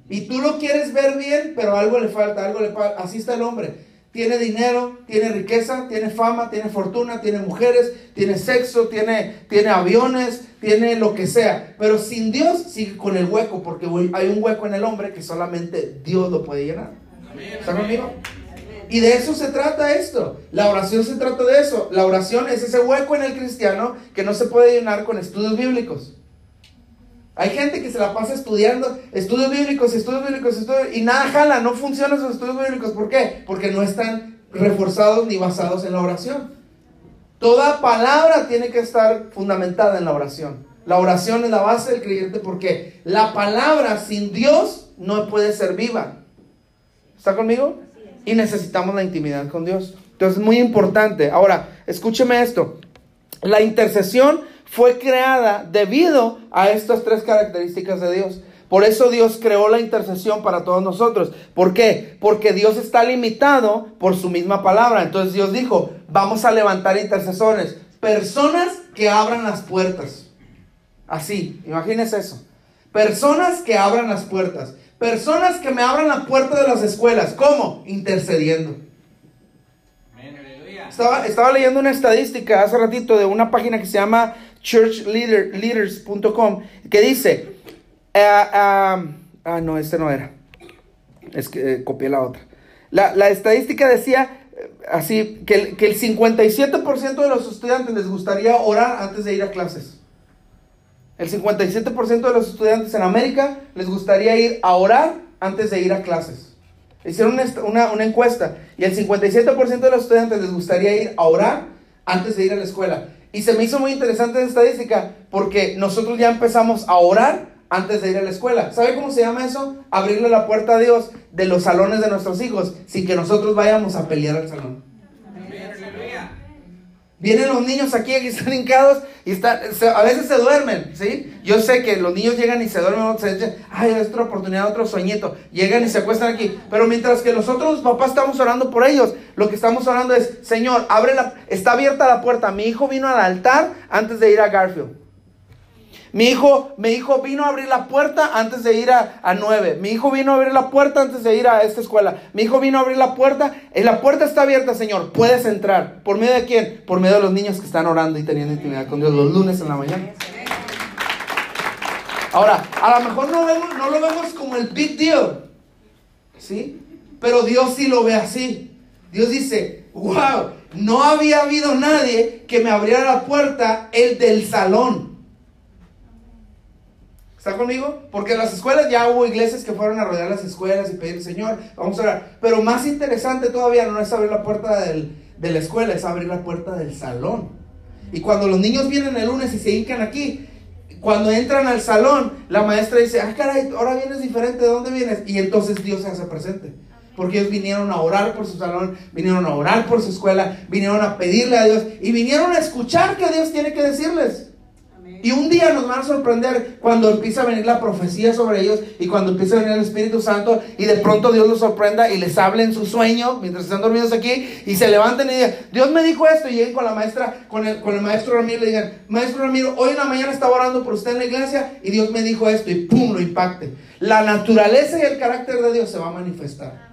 Y tú lo quieres ver bien, pero algo le falta, algo le falta. Así está el hombre tiene dinero, tiene riqueza, tiene fama, tiene fortuna, tiene mujeres, tiene sexo, tiene, tiene aviones, tiene lo que sea. Pero sin Dios sigue con el hueco, porque hay un hueco en el hombre que solamente Dios lo puede llenar. ¿Está conmigo? Y de eso se trata esto. La oración se trata de eso. La oración es ese hueco en el cristiano que no se puede llenar con estudios bíblicos. Hay gente que se la pasa estudiando estudios bíblicos, estudios bíblicos, estudios, y nada jala, no funcionan esos estudios bíblicos. ¿Por qué? Porque no están reforzados ni basados en la oración. Toda palabra tiene que estar fundamentada en la oración. La oración es la base del creyente porque la palabra sin Dios no puede ser viva. ¿Está conmigo? Y necesitamos la intimidad con Dios. Entonces es muy importante. Ahora, escúcheme esto. La intercesión fue creada debido a estas tres características de Dios. Por eso Dios creó la intercesión para todos nosotros. ¿Por qué? Porque Dios está limitado por su misma palabra. Entonces Dios dijo, vamos a levantar intercesores, personas que abran las puertas. Así, imagínense eso. Personas que abran las puertas. Personas que me abran la puerta de las escuelas. ¿Cómo? Intercediendo. Estaba, estaba leyendo una estadística hace ratito de una página que se llama churchleaders.com que dice, eh, ah, ah, no, este no era, es que eh, copié la otra. La, la estadística decía eh, así, que el, que el 57% de los estudiantes les gustaría orar antes de ir a clases. El 57% de los estudiantes en América les gustaría ir a orar antes de ir a clases. Hicieron una, una, una encuesta y el 57% de los estudiantes les gustaría ir a orar antes de ir a la escuela. Y se me hizo muy interesante esa estadística porque nosotros ya empezamos a orar antes de ir a la escuela. ¿Sabe cómo se llama eso? Abrirle la puerta a Dios de los salones de nuestros hijos sin que nosotros vayamos a pelear al salón. Vienen los niños aquí, aquí están hincados y están, a veces se duermen, ¿sí? Yo sé que los niños llegan y se duermen, se dicen, ay, es otra oportunidad, otro sueñito. Llegan y se acuestan aquí. Pero mientras que nosotros, papás, estamos orando por ellos, lo que estamos orando es, Señor, abre la, está abierta la puerta. Mi hijo vino al altar antes de ir a Garfield. Mi hijo, mi hijo vino a abrir la puerta antes de ir a, a 9. Mi hijo vino a abrir la puerta antes de ir a esta escuela. Mi hijo vino a abrir la puerta. Y la puerta está abierta, Señor. Puedes entrar. ¿Por medio de quién? Por medio de los niños que están orando y teniendo intimidad con Dios los lunes en la mañana. Ahora, a lo mejor no, vemos, no lo vemos como el big deal. ¿Sí? Pero Dios sí lo ve así. Dios dice, wow, no había habido nadie que me abriera la puerta el del salón. ¿Está conmigo? Porque en las escuelas ya hubo iglesias que fueron a rodear las escuelas y pedir, Señor, vamos a orar. Pero más interesante todavía no es abrir la puerta del, de la escuela, es abrir la puerta del salón. Y cuando los niños vienen el lunes y se hincan aquí, cuando entran al salón, la maestra dice, ah, caray, ahora vienes diferente, ¿de dónde vienes? Y entonces Dios se hace presente. Porque ellos vinieron a orar por su salón, vinieron a orar por su escuela, vinieron a pedirle a Dios y vinieron a escuchar que Dios tiene que decirles. Y un día nos van a sorprender cuando empieza a venir la profecía sobre ellos y cuando empieza a venir el Espíritu Santo y de pronto Dios los sorprenda y les hable en su sueño mientras están dormidos aquí y se levanten y digan, Dios me dijo esto y lleguen con la maestra, con el, con el maestro Ramiro y le digan, maestro Ramiro, hoy en la mañana estaba orando por usted en la iglesia y Dios me dijo esto y pum, lo impacte. La naturaleza y el carácter de Dios se va a manifestar.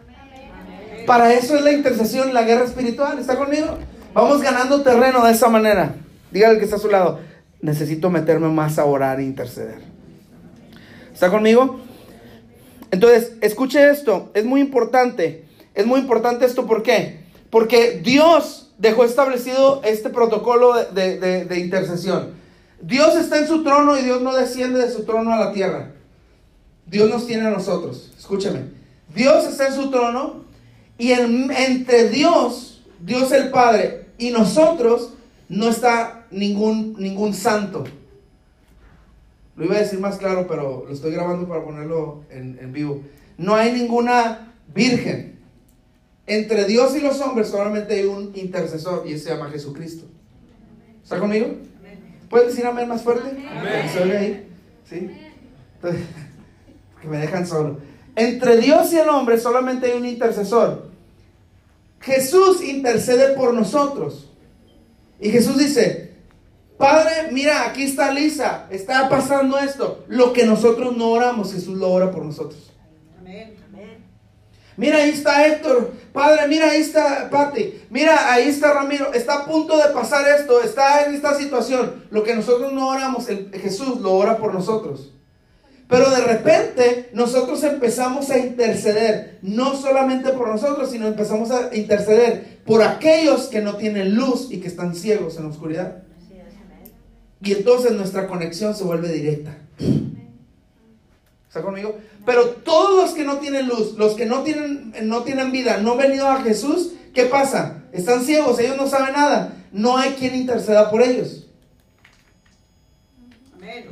Para eso es la intercesión, la guerra espiritual. ¿Está conmigo? Vamos ganando terreno de esa manera. Dígale que está a su lado necesito meterme más a orar e interceder. ¿Está conmigo? Entonces, escuche esto, es muy importante. Es muy importante esto, ¿por qué? Porque Dios dejó establecido este protocolo de, de, intercesión. Dios está en su trono y Dios no desciende de su trono a la tierra. Dios nos tiene a nosotros. Escúchame. Dios está en su trono y entre Dios, Dios el Padre y nosotros no está ningún, ningún santo. Lo iba a decir más claro, pero lo estoy grabando para ponerlo en, vivo. No hay ninguna virgen. Entre Dios y los hombres solamente hay un intercesor y ese se llama Jesucristo. ¿Está conmigo? ¿Puedes decir amén más fuerte? Amén. ¿Se oye ahí? ¿Sí? que me dejan solo. Entre Dios y el hombre solamente hay un intercesor. Jesús intercede por nosotros. Y Jesús dice, Padre, mira, aquí está Lisa, está pasando esto. Lo que nosotros no oramos, Jesús lo ora por nosotros. Amén. Mira, ahí está Héctor. Padre, mira, ahí está Pati. Mira, ahí está Ramiro. Está a punto de pasar esto. Está en esta situación. Lo que nosotros no oramos, Jesús lo ora por nosotros. Pero de repente nosotros empezamos a interceder, no solamente por nosotros, sino empezamos a interceder por aquellos que no tienen luz y que están ciegos en la oscuridad. Y entonces nuestra conexión se vuelve directa. ¿Está conmigo? Pero todos los que no tienen luz, los que no tienen, no tienen vida, no han venido a Jesús, ¿qué pasa? Están ciegos, ellos no saben nada. No hay quien interceda por ellos.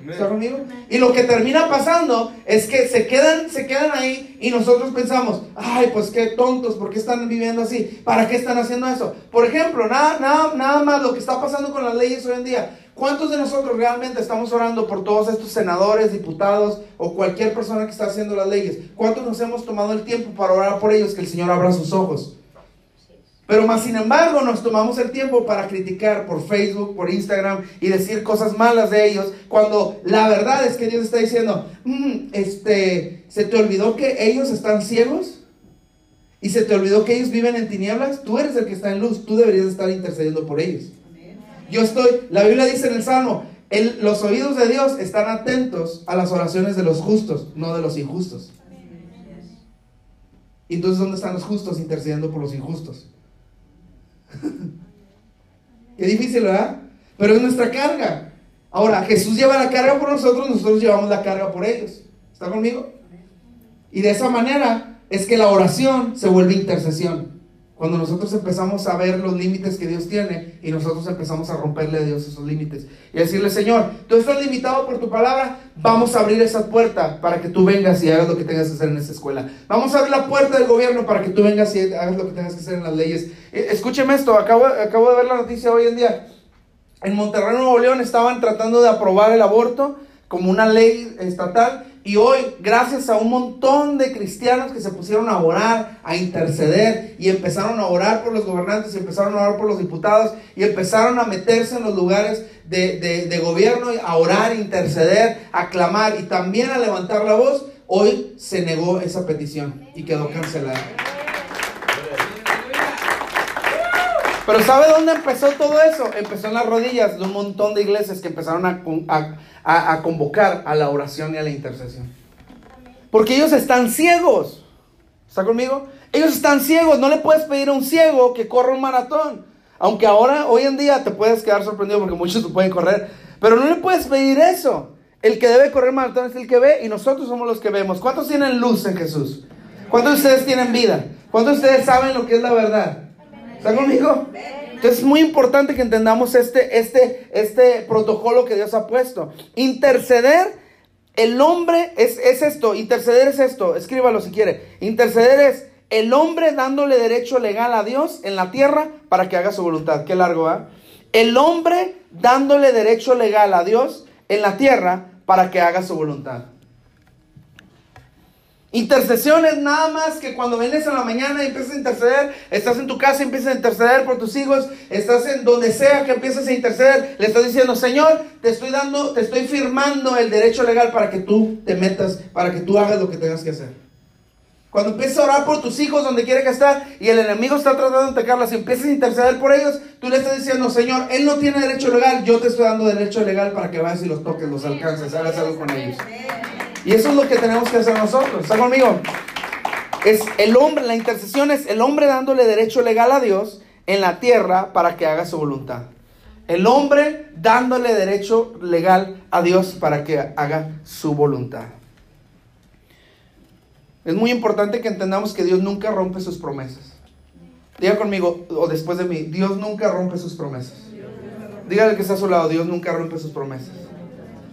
¿Está conmigo? Y lo que termina pasando es que se quedan, se quedan ahí y nosotros pensamos, ay, pues qué tontos, ¿por qué están viviendo así? ¿Para qué están haciendo eso? Por ejemplo, nada, nada, nada más lo que está pasando con las leyes hoy en día. ¿Cuántos de nosotros realmente estamos orando por todos estos senadores, diputados o cualquier persona que está haciendo las leyes? ¿Cuántos nos hemos tomado el tiempo para orar por ellos? Que el Señor abra sus ojos. Pero más sin embargo nos tomamos el tiempo para criticar por Facebook, por Instagram y decir cosas malas de ellos, cuando la verdad es que Dios está diciendo, mm, este, ¿se te olvidó que ellos están ciegos? ¿Y se te olvidó que ellos viven en tinieblas? Tú eres el que está en luz, tú deberías estar intercediendo por ellos. Yo estoy, la Biblia dice en el Salmo, los oídos de Dios están atentos a las oraciones de los justos, no de los injustos. ¿Y entonces dónde están los justos intercediendo por los injustos? Qué difícil, ¿verdad? Pero es nuestra carga. Ahora, Jesús lleva la carga por nosotros, nosotros llevamos la carga por ellos. ¿Está conmigo? Y de esa manera es que la oración se vuelve intercesión. Cuando nosotros empezamos a ver los límites que Dios tiene y nosotros empezamos a romperle a Dios esos límites y decirle, Señor, tú estás limitado por tu palabra, vamos a abrir esa puerta para que tú vengas y hagas lo que tengas que hacer en esa escuela. Vamos a abrir la puerta del gobierno para que tú vengas y hagas lo que tengas que hacer en las leyes. Eh, escúcheme esto, acabo, acabo de ver la noticia hoy en día. En Monterrey, Nuevo León, estaban tratando de aprobar el aborto como una ley estatal y hoy, gracias a un montón de cristianos que se pusieron a orar, a interceder y empezaron a orar por los gobernantes, y empezaron a orar por los diputados y empezaron a meterse en los lugares de, de, gobierno, a orar, interceder, a clamar y también a levantar la voz, hoy se negó esa petición y quedó cancelada. Pero ¿sabe dónde empezó todo eso? Empezó en las rodillas de un montón de iglesias que empezaron a, convocar a la oración y a la intercesión. Porque ellos están ciegos. ¿Está conmigo? Ellos están ciegos. No le puedes pedir a un ciego que corra un maratón. Aunque ahora, hoy en día, te puedes quedar sorprendido porque muchos pueden correr. Pero no le puedes pedir eso. El que debe correr maratón es el que ve y nosotros somos los que vemos. ¿Cuántos tienen luz en Jesús? ¿Cuántos de ustedes tienen vida? ¿Cuántos de ustedes saben lo que es la verdad? ¿Está conmigo? Entonces es muy importante que entendamos este, este, este protocolo que Dios ha puesto. Interceder, el hombre es, es esto, interceder es esto, escríbalo si quiere. Interceder es el hombre dándole derecho legal a Dios en la tierra para que haga su voluntad. Qué largo, ¿ah? El hombre dándole derecho legal a Dios en la tierra para que haga su voluntad. Intercesión es nada más que cuando vienes a la mañana y empiezas a interceder, estás en tu casa y empiezas a interceder por tus hijos, estás en donde sea que empieces a interceder, le estás diciendo, Señor, te estoy dando, te estoy firmando el derecho legal para que tú te metas, para que tú hagas lo que tengas que hacer. Cuando empiezas a orar por tus hijos donde quiera que estar y el enemigo está tratando de atacarlas y empiezas a interceder por ellos, tú le estás diciendo, Señor, él no tiene derecho legal, yo te estoy dando derecho legal para que vayas y los toques, los alcances, hagas algo con ellos. Y eso es lo que tenemos que hacer nosotros. ¿Está conmigo? Es el hombre, la intercesión es el hombre dándole derecho legal a Dios en la tierra para que haga su voluntad. El hombre dándole derecho legal a Dios para que haga su voluntad. Es muy importante que entendamos que Dios nunca rompe sus promesas. Diga conmigo, o después de mí, Dios nunca rompe sus promesas. Dígale que está a su lado, Dios nunca rompe sus promesas.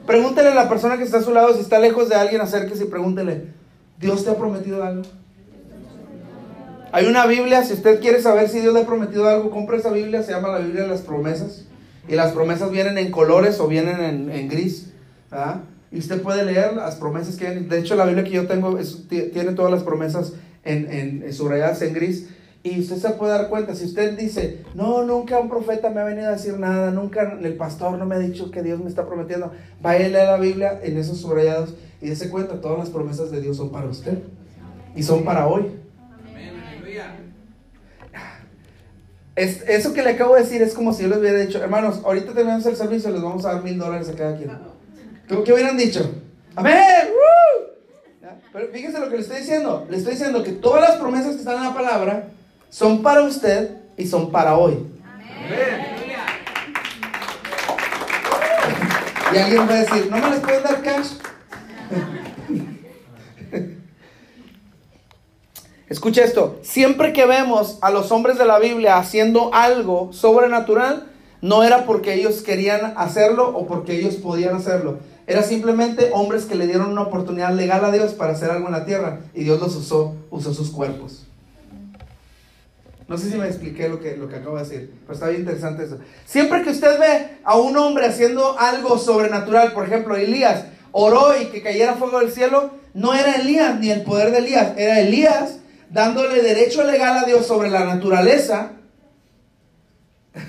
Pregúntele a la persona que está a su lado, si está lejos de alguien, acérquese y pregúntele, ¿Dios te ha prometido algo? Hay una Biblia, si usted quiere saber si Dios le ha prometido algo, compre esa Biblia, se llama la Biblia de las promesas. Y las promesas vienen en colores o vienen en, gris. Y usted puede leer las promesas que hay. De hecho, la Biblia que yo tengo tiene todas las promesas en, en, subrayadas en gris. Y usted se puede dar cuenta, si usted dice, no, nunca un profeta me ha venido a decir nada, nunca el pastor no me ha dicho que Dios me está prometiendo, vaya a leer la Biblia en esos subrayados y dése cuenta, todas las promesas de Dios son para usted y son para hoy. Es, eso que le acabo de decir es como si yo les hubiera dicho, hermanos, ahorita tenemos el servicio, les vamos a dar mil dólares a cada quien. ¿Qué, hubieran dicho? Amén. Pero fíjense lo que le estoy diciendo. Le estoy diciendo que todas las promesas que están en la palabra son para usted y son para hoy. Y alguien va a decir, ¿no me les pueden dar cash? Escucha esto, siempre que vemos a los hombres de la Biblia haciendo algo sobrenatural, no era porque ellos querían hacerlo o porque ellos podían hacerlo. Era simplemente hombres que le dieron una oportunidad legal a Dios para hacer algo en la tierra y Dios los usó, usó sus cuerpos. No sé si me expliqué lo que, lo que acabo de decir, pero está bien interesante eso. Siempre que usted ve a un hombre haciendo algo sobrenatural, por ejemplo, Elías oró y que cayera fuego del cielo, no era Elías ni el poder de Elías, era Elías dándole derecho legal a Dios sobre la naturaleza.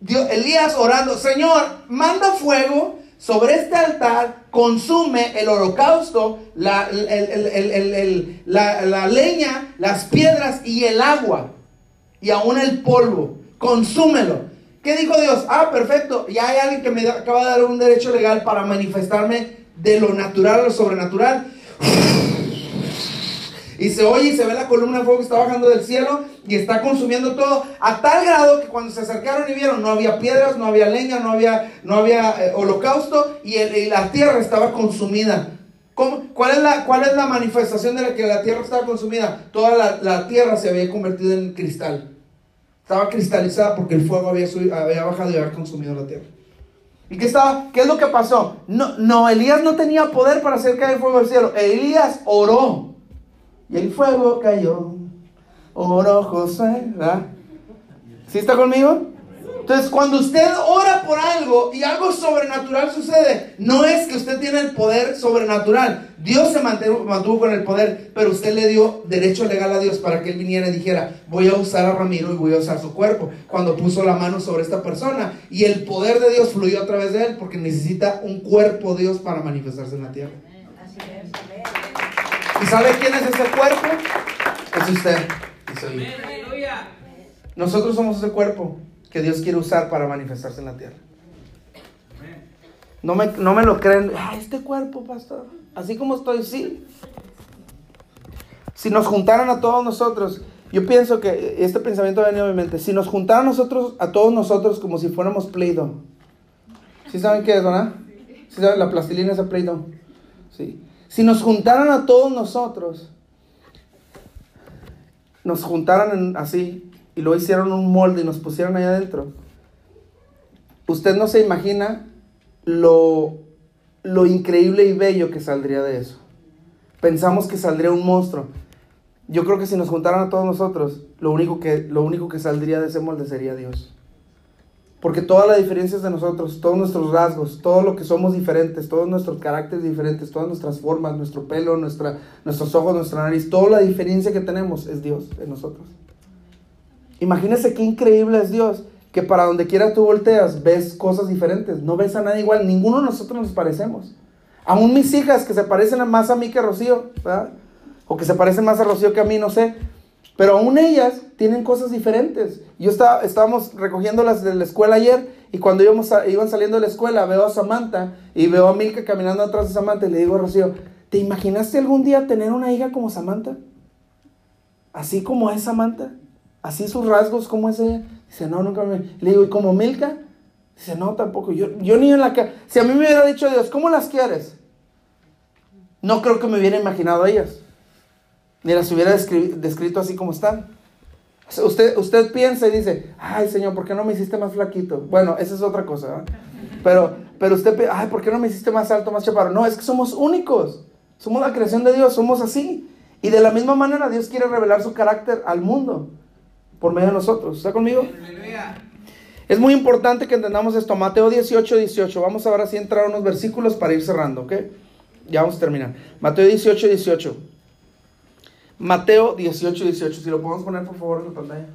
Dios, Elías orando, Señor, manda fuego sobre este altar, consume el holocausto, la, la, leña, las piedras y el agua, y aún el polvo, consúmelo. ¿Qué dijo Dios? Ah, perfecto, ya hay alguien que me acaba de dar un derecho legal para manifestarme de lo natural a lo sobrenatural. Y se oye y se ve la columna de fuego que está bajando del cielo y está consumiendo todo a tal grado que cuando se acercaron y vieron no había piedras, no había leña, no había, no había eh, holocausto y, la tierra estaba consumida. cuál, es la, ¿Cuál es la manifestación de la que la tierra estaba consumida? Toda la, tierra se había convertido en cristal. Estaba cristalizada porque el fuego había, había bajado y había consumido la tierra. ¿Y qué, estaba, qué es lo que pasó? No, no, Elías no tenía poder para hacer caer el fuego del cielo. Elías oró. Y el fuego cayó. Oro José. ¿Sí está conmigo? Entonces, cuando usted ora por algo y algo sobrenatural sucede, no es que usted tiene el poder sobrenatural. Dios se mantuvo, mantuvo, con el poder, pero usted le dio derecho legal a Dios para que él viniera y dijera, voy a usar a Ramiro y voy a usar su cuerpo. Cuando puso la mano sobre esta persona y el poder de Dios fluyó a través de él porque necesita un cuerpo Dios para manifestarse en la tierra. Así es. ¿Y sabe quién es ese cuerpo? Es usted y soy Nosotros somos ese cuerpo que Dios quiere usar para manifestarse en la tierra. No me, no me lo creen. Ah, este cuerpo, pastor. Así como estoy, sí. Si nos juntaran a todos nosotros, yo pienso que este pensamiento ha venido a mi mente. Si nos juntaran nosotros, a todos nosotros como si fuéramos Play-Doh. ¿Sí saben qué es, verdad? ¿Sí saben? La plastilina es Play-Doh. Sí. Si nos juntaran a todos nosotros, nos juntaran así y lo hicieron un molde y nos pusieran ahí adentro, usted no se imagina lo, lo increíble y bello que saldría de eso. Pensamos que saldría un monstruo. Yo creo que si nos juntaran a todos nosotros, lo único que, lo único que saldría de ese molde sería Dios. Porque todas las diferencias de nosotros, todos nuestros rasgos, todo lo que somos diferentes, todos nuestros caracteres diferentes, todas nuestras formas, nuestro pelo, nuestra, nuestros ojos, nuestra nariz, toda la diferencia que tenemos es Dios en nosotros. Imagínese qué increíble es Dios, que para donde quiera tú volteas ves cosas diferentes, no ves a nadie igual, ninguno de nosotros nos parecemos. Aún mis hijas que se parecen más a mí que a Rocío. O que se parecen más a Rocío que a mí, no sé. Pero aún ellas tienen cosas diferentes. Yo estaba, estábamos recogiéndolas de la escuela ayer y cuando íbamos iban saliendo de la escuela veo a Samantha y veo a Milka caminando atrás de Samantha y le digo a Rocío, ¿te imaginaste algún día tener una hija como Samantha? Así como es Samantha, así sus rasgos como es ella. Dice, no, nunca me... Le digo, ¿y como Milka? Dice, no, tampoco. Yo, yo ni en la que... Si a mí me hubiera dicho Dios, ¿cómo las quieres? No creo que me hubiera imaginado a ellas ni las hubiera descrito así como están. Usted, usted piensa y dice, ay Señor, ¿por qué no me hiciste más flaquito? Bueno, esa es otra cosa. Pero, pero usted ay, ¿por qué no me hiciste más alto, más chaparro? No, es que somos únicos. Somos la creación de Dios, somos así. Y de la misma manera Dios quiere revelar su carácter al mundo por medio de nosotros. ¿Está conmigo? Es muy importante que entendamos esto. Mateo 18, 18. Vamos a ver así entrar unos versículos para ir cerrando, ¿ok? Ya vamos a terminar. Mateo 18, 18. Mateo 18, 18. Si lo podemos poner por favor en la pantalla.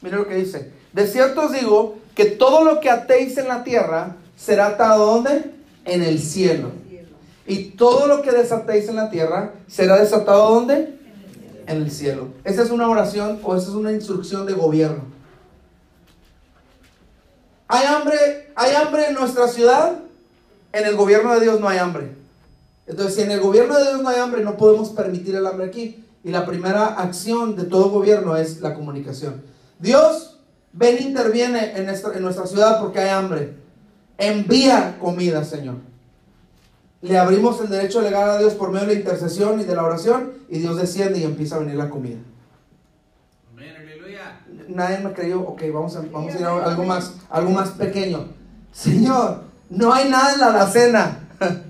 Mire lo que dice. De cierto os digo que todo lo que atéis en la tierra será atado ¿dónde? En el cielo. Y todo lo que desatéis en la tierra será desatado ¿dónde? En el cielo. Esa es una oración o esa es una instrucción de gobierno. ¿Hay hambre, ¿Hay hambre en nuestra ciudad? En el gobierno de Dios no hay hambre. Entonces, si en el gobierno de Dios no hay hambre, no podemos permitir el hambre aquí. Y la primera acción de todo gobierno es la comunicación. Dios, ven, interviene en, en nuestra ciudad porque hay hambre. Envía comida, Señor. le abrimos el derecho legal a Dios por medio de la intercesión y de la oración y Dios desciende y empieza a venir la comida. Nadie me creyó, ok, vamos a, vamos a ir a algo más, algo más pequeño. Señor, no hay nada en la alacena.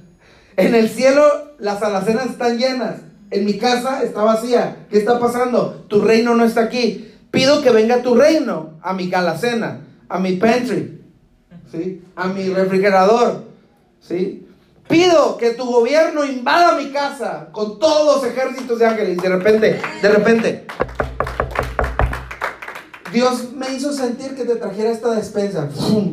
En el cielo las alacenas están llenas. En mi casa está vacía. ¿Qué está pasando? Tu reino no está aquí. Pido que venga tu reino a mi alacena, a mi pantry, ¿sí? a mi refrigerador. ¿sí? Pido que tu gobierno invada mi casa con todos los ejércitos de ángeles. De repente, de repente, Dios me hizo sentir que te trajera esta despensa.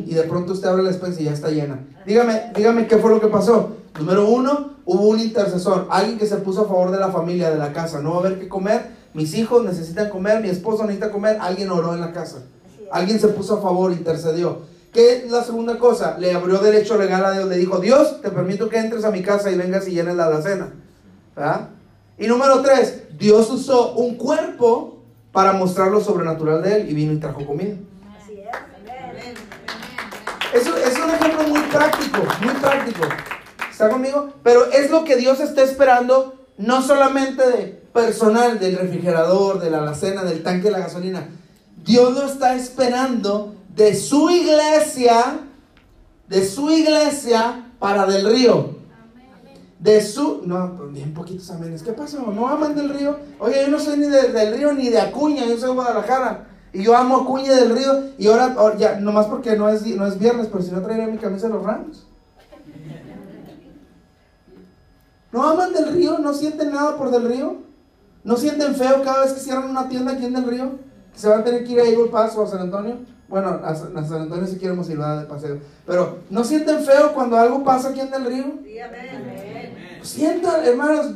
Y de pronto usted abre la despensa y ya está llena. Dígame, dígame qué fue lo que pasó. Número uno, hubo un intercesor, alguien que se puso a favor de la familia, de la casa. No va a haber que comer, mis hijos necesitan comer, mi esposo necesita comer, alguien oró en la casa. Alguien se puso a favor, intercedió. ¿Qué es la segunda cosa? Le abrió derecho legal a Dios. Le dijo, Dios, te permito que entres a mi casa y vengas y llenes la alacena. Y número tres, Dios usó un cuerpo para mostrar lo sobrenatural de él y vino y trajo comida. Eso es un ejemplo muy práctico, muy práctico. ¿Está conmigo? Pero es lo que Dios está esperando, no solamente de personal, del refrigerador, de la alacena, del tanque de la gasolina. Dios lo está esperando de su iglesia, de su iglesia para del río. De su, no, pues, bien poquitos amenes. ¿Qué pasó? ¿No aman del río? Oye, yo no soy ni del río ni de Acuña, yo soy de Guadalajara. Y yo amo Acuña del río. Y ahora, ya, nomás porque no es, no es viernes, pero si no traería mi camisa de los ramos. ¿No aman del río? ¿No sienten nada por del río? ¿No sienten feo cada vez que cierran una tienda aquí en del río? ¿Que se van a tener que ir a Eagle Pass o a San Antonio? Bueno, a San Antonio si queremos ir de paseo. Pero, ¿no sienten feo cuando algo pasa aquí en del río? Sí, amén. Sientan, hermanos,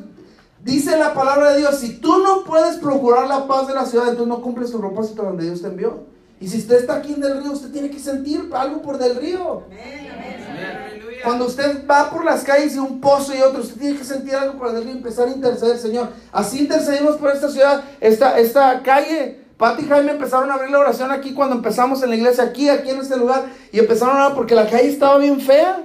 dice la palabra de Dios, si tú no puedes procurar la paz de la ciudad, entonces no cumples tu propósito donde Dios te envió. Y si usted está aquí en del río, usted tiene que sentir algo por del río. Amén, amén. Cuando usted va por las calles y un pozo y otro, usted tiene que sentir algo por el río y empezar a interceder, Señor. Así intercedimos por esta ciudad, esta, esta calle. Pati y Jaime empezaron a abrir la oración aquí cuando empezamos en la iglesia, aquí, aquí en este lugar. Y empezaron a orar porque la calle estaba bien fea.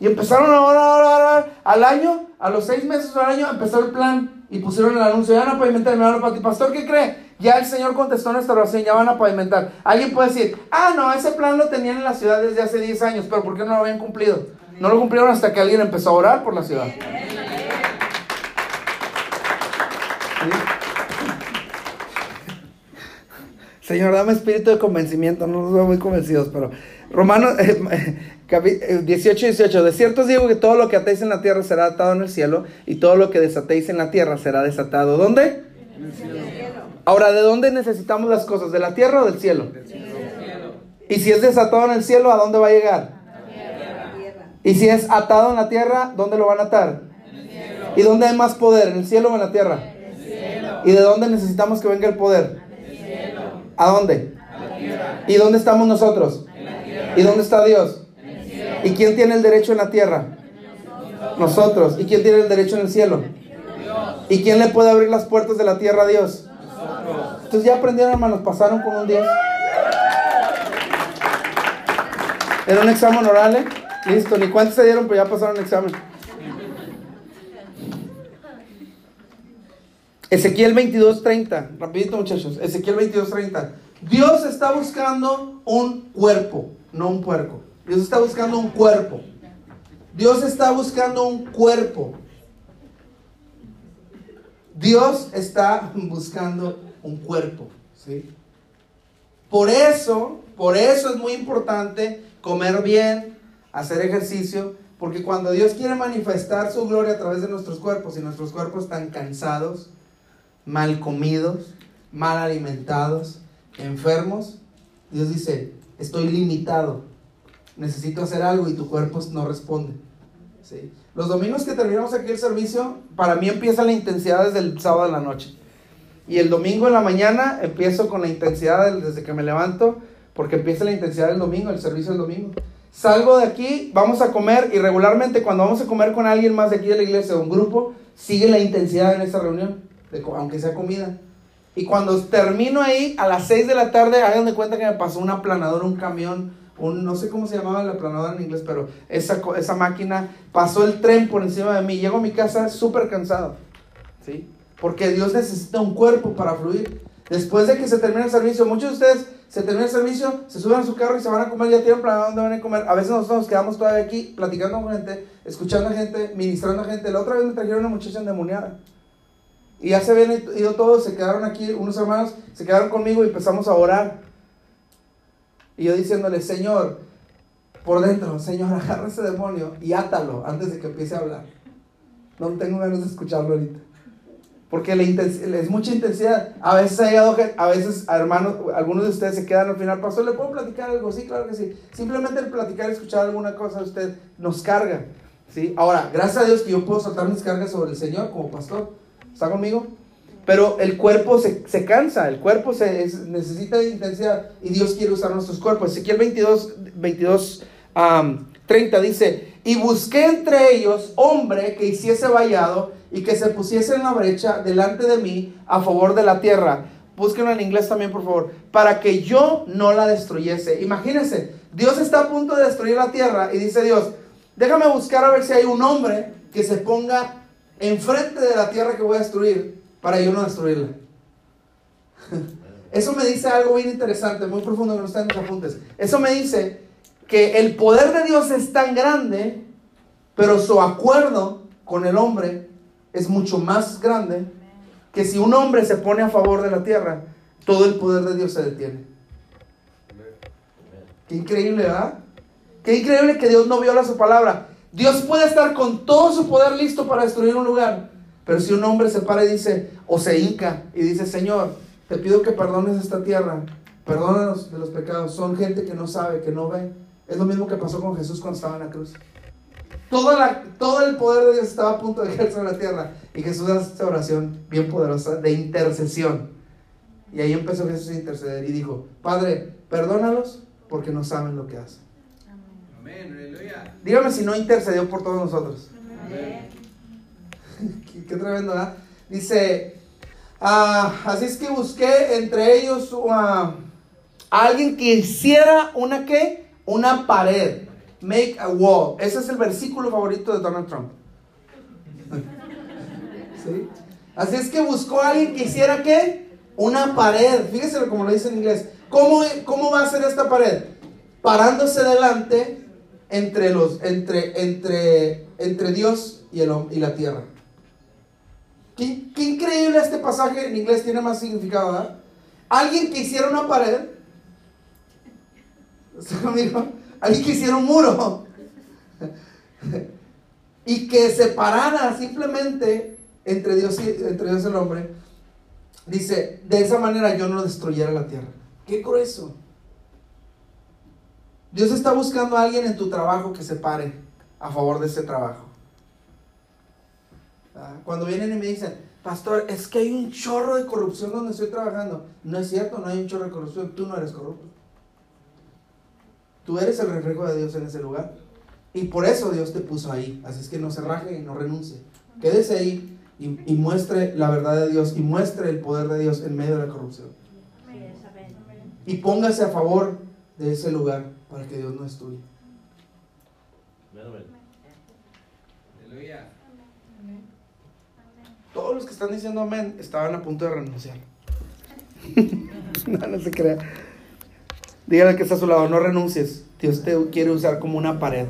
Y empezaron a orar, orar. Al año, a los seis meses al año, empezó el plan. Y pusieron el anuncio, ya no pavimentar, mi hermano Pati. Pastor, ¿qué cree? Ya el Señor contestó nuestra oración, ya van a pavimentar. Alguien puede decir, ah, no, ese plan lo tenían en la ciudad desde hace 10 años, pero ¿por qué no lo habían cumplido? No lo cumplieron hasta que alguien empezó a orar por la ciudad. Señor, dame espíritu de convencimiento, no nos veo muy convencidos, pero Romanos 18, 18, eh, de cierto os digo que todo lo que atéis en la tierra será atado en el cielo y todo lo que desatéis en la tierra será desatado. ¿Dónde? En el cielo. Ahora, ¿de dónde necesitamos las cosas? ¿De la tierra o del cielo? Del cielo. Y si es desatado en el cielo, ¿a dónde va a llegar? Y si es atado en la tierra, ¿dónde lo van a atar? En el cielo. ¿Y dónde hay más poder? ¿En el cielo o en la tierra? En el cielo. ¿Y de dónde necesitamos que venga el poder? ¿A dónde? A la tierra. ¿Y dónde estamos nosotros? En la tierra. ¿Y dónde está Dios? En el cielo. ¿Y quién tiene el derecho en la tierra? Nosotros. nosotros. ¿Y quién tiene el derecho en el cielo? Dios. ¿Y quién le puede abrir las puertas de la tierra a Dios? Entonces ya aprendieron, hermanos, pasaron con un 10. Era un examen oral, ¿eh? Listo, ni cuántos se dieron, pero ya pasaron el examen. Ezequiel 22:30, rapidito muchachos, Ezequiel 22:30. Dios está buscando un cuerpo, no un puerco. Dios está buscando un cuerpo. Dios está buscando un cuerpo. Dios está buscando un cuerpo, ¿sí? Por eso, por eso es muy importante comer bien, hacer ejercicio, porque cuando Dios quiere manifestar su gloria a través de nuestros cuerpos y nuestros cuerpos están cansados, mal comidos, mal alimentados, enfermos, Dios dice, estoy limitado, necesito hacer algo y tu cuerpo no responde. ¿Sí? Los domingos que terminamos aquí el servicio, para mí empieza la intensidad desde el sábado de la noche. Y el domingo en la mañana empiezo con la intensidad desde que me levanto, porque empieza la intensidad del domingo, el servicio del domingo. Salgo de aquí, vamos a comer y regularmente cuando vamos a comer con alguien más de aquí de la iglesia o un grupo, sigue la intensidad en esa reunión, aunque sea comida. Y cuando termino ahí, a las 6 de la tarde, hagan de cuenta que me pasó un aplanador, un camión, un, no sé cómo se llamaba la planadora en inglés, pero esa, esa máquina pasó el tren por encima de mí. Llego a mi casa súper cansado, ¿sí? Porque Dios necesita un cuerpo para fluir. Después de que se termine el servicio, muchos de ustedes se termina el servicio, se suben a su carro y se van a comer, ya tienen planeado dónde van a comer. A veces nosotros nos quedamos todavía aquí platicando con gente, escuchando a gente, ministrando a gente. La otra vez me trajeron una muchacha endemoniada. Y ya se habían ido todos, se quedaron aquí, unos hermanos se quedaron conmigo y empezamos a orar. Y yo diciéndole, Señor, por dentro, Señor, agarra ese demonio y átalo antes de que empiece a hablar. No tengo ganas de escucharlo ahorita. Porque es mucha intensidad. A veces ha a veces, hermanos, algunos de ustedes se quedan al final, pastor, ¿le puedo platicar algo? Sí, claro que sí. Simplemente el platicar escuchar alguna cosa de usted nos carga. ¿sí? Ahora, gracias a Dios que yo puedo soltar mis cargas sobre el Señor como pastor. ¿Está conmigo? Pero el cuerpo se, se cansa, el cuerpo se, necesita intensidad y Dios quiere usar nuestros cuerpos. Ezequiel 22, 22 30 dice, y busqué entre ellos hombre que hiciese vallado y que se pusiese en la brecha delante de mí a favor de la tierra. Búsquenlo en inglés también, por favor. Para que yo no la destruyese. Imagínense, Dios está a punto de destruir la tierra y dice Dios, déjame buscar a ver si hay un hombre que se ponga enfrente de la tierra que voy a destruir para yo no destruirla. Eso me dice algo bien interesante, muy profundo que no está en los apuntes. Eso me dice que el poder de Dios es tan grande, pero su acuerdo con el hombre es mucho más grande que si un hombre se pone a favor de la tierra, todo el poder de Dios se detiene. Qué increíble, ¿verdad? Qué increíble que Dios no viola su palabra. Dios puede estar con todo su poder listo para destruir un lugar, pero si un hombre se para y dice, o se hinca y dice, Señor, te pido que perdones esta tierra, perdónanos de los pecados, son gente que no sabe, que no ve. Es lo mismo que pasó con Jesús cuando estaba en la cruz. Todo el poder de Dios estaba a punto de caer sobre la tierra. Y Jesús hace esta oración bien poderosa de intercesión. Y ahí empezó Jesús a interceder y dijo, Padre, perdónalos porque no saben lo que hacen. Amén, Dígame si no intercedió por todos nosotros. Amén. qué, tremendo, ¿verdad? Dice, ah, así es que busqué entre ellos a alguien que hiciera una qué? Una pared. Make a wall. Ese es el versículo favorito de Donald Trump. ¿Sí? Así es que buscó a alguien que hiciera qué? Una pared. Fíjese como lo dice en inglés. ¿Cómo, ¿Cómo va a ser esta pared? Parándose delante entre, los, entre, entre, entre Dios y, el, y la tierra. Qué, qué, increíble este pasaje en inglés, tiene más significado. Alguien que hiciera una pared. Alguien que hiciera un muro. y que separara simplemente entre Dios y, entre Dios y el hombre. Dice, de esa manera yo no destruyera la tierra. Qué grueso. Dios está buscando a alguien en tu trabajo que se pare a favor de ese trabajo. Ah, cuando vienen y me dicen, pastor, es que hay un chorro de corrupción donde estoy trabajando. No es cierto, no hay un chorro de corrupción, tú no eres corrupto. Tú eres el reflejo de Dios en ese lugar. Y por eso Dios te puso ahí. Así es que no se raje y no renuncie. Quédese ahí y, muestre la verdad de Dios y muestre el poder de Dios en medio de la corrupción. Y póngase a favor de ese lugar para que Dios no estudie. Todos los que están diciendo amén estaban a punto de renunciar. no, no se crea. Dígale que está a su lado, no renuncies. Dios te quiere usar como una pared.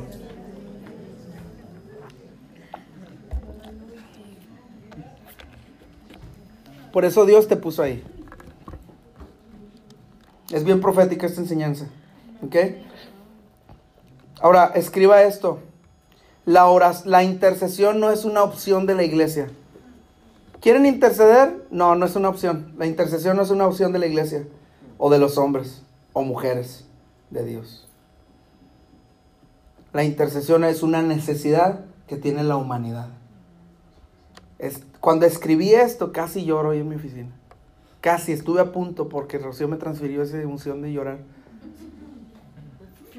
Por eso Dios te puso ahí. Es bien profética esta enseñanza. ¿Ok? Ahora, escriba esto. La, la intercesión no es una opción de la iglesia. ¿Quieren interceder? No, no es una opción. La intercesión no es una opción de la iglesia o de los hombres o mujeres de Dios. La intercesión es una necesidad que tiene la humanidad. Es, cuando escribí esto, casi lloro hoy en mi oficina. Casi estuve a punto porque Rocío me transfirió esa emoción de llorar.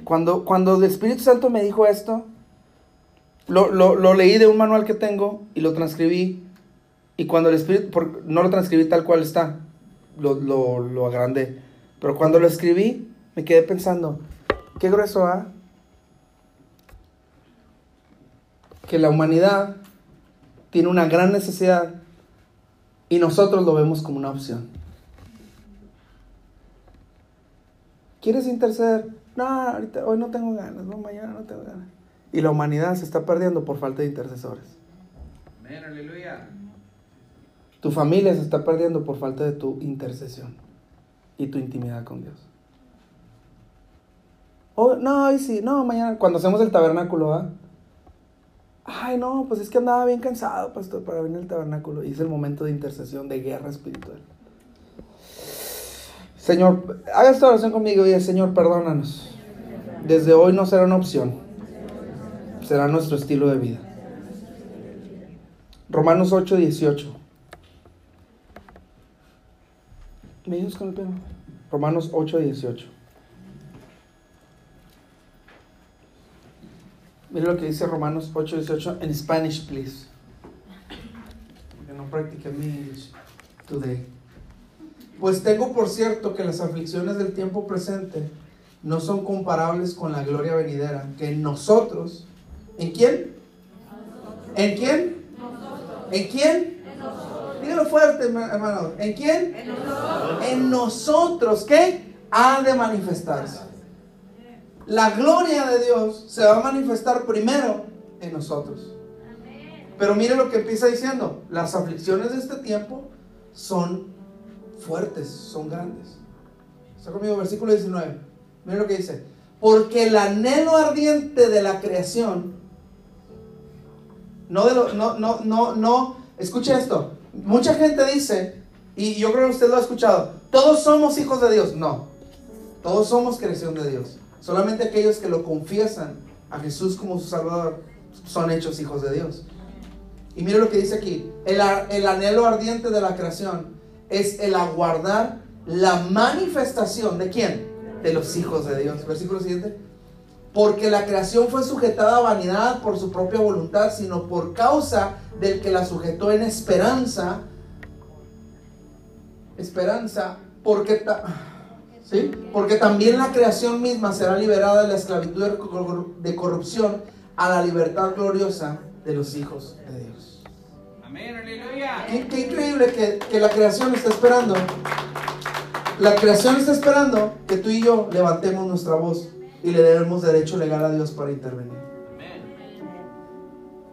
Cuando, cuando el Espíritu Santo me dijo esto, lo, lo, leí de un manual que tengo y lo transcribí. Y cuando el Espíritu, no lo transcribí tal cual está, lo, lo, lo agrandé. Pero cuando lo escribí, me quedé pensando, Qué grueso, ¿ah? Que la humanidad tiene una gran necesidad y nosotros lo vemos como una opción. ¿Quieres interceder? No, ahorita, hoy no tengo ganas, no, mañana no tengo ganas. Y la humanidad se está perdiendo por falta de intercesores. Amén, aleluya. Tu familia se está perdiendo por falta de tu intercesión y tu intimidad con Dios. Oh, no, hoy sí, no, mañana, cuando hacemos el tabernáculo, ¿ah? Ay, no, pues es que andaba bien cansado, pastor, para venir al tabernáculo. Y es el momento de intercesión, de guerra espiritual. Señor, haga esta oración conmigo y Señor, perdónanos. Desde hoy no será una opción, será nuestro estilo de vida. Romanos 8, 18. ¿Me ayudas con el pelo? Romanos 8, 18. Mira lo que dice Romanos 8, 18 en Spanish, please. Porque no practiqué mi English today. Pues tengo por cierto que las aflicciones del tiempo presente no son comparables con la gloria venidera que en nosotros, ¿en quién? ¿En quién? ¿En quién? Dígalo fuerte, hermano. ¿En quién? En nosotros. En nosotros, ¿qué? Ha de manifestarse. La gloria de Dios se va a manifestar primero en nosotros. Pero mire lo que empieza diciendo. Las aflicciones de este tiempo son fuertes, son grandes. Está conmigo, versículo 19. Mire lo que dice. Porque el anhelo ardiente de la creación, no de lo, no, no, no, no, escuche esto. Mucha gente dice, y yo creo que usted lo ha escuchado, todos somos hijos de Dios. No, todos somos creación de Dios. Solamente aquellos que lo confiesan a Jesús como su Salvador son hechos hijos de Dios. Y mire lo que dice aquí, el, el anhelo ardiente de la creación es el aguardar la manifestación de quién? De los hijos de Dios. Versículo siguiente. Porque la creación fue sujetada a vanidad por su propia voluntad, sino por causa del que la sujetó en esperanza. Esperanza, porque... ¿sí? Porque también la creación misma será liberada de la esclavitud de corrupción a la libertad gloriosa de los hijos de Dios. Amén, aleluya. Qué, increíble que, que, la creación está esperando. La creación está esperando que tú y yo levantemos nuestra voz y le demos derecho legal a Dios para intervenir.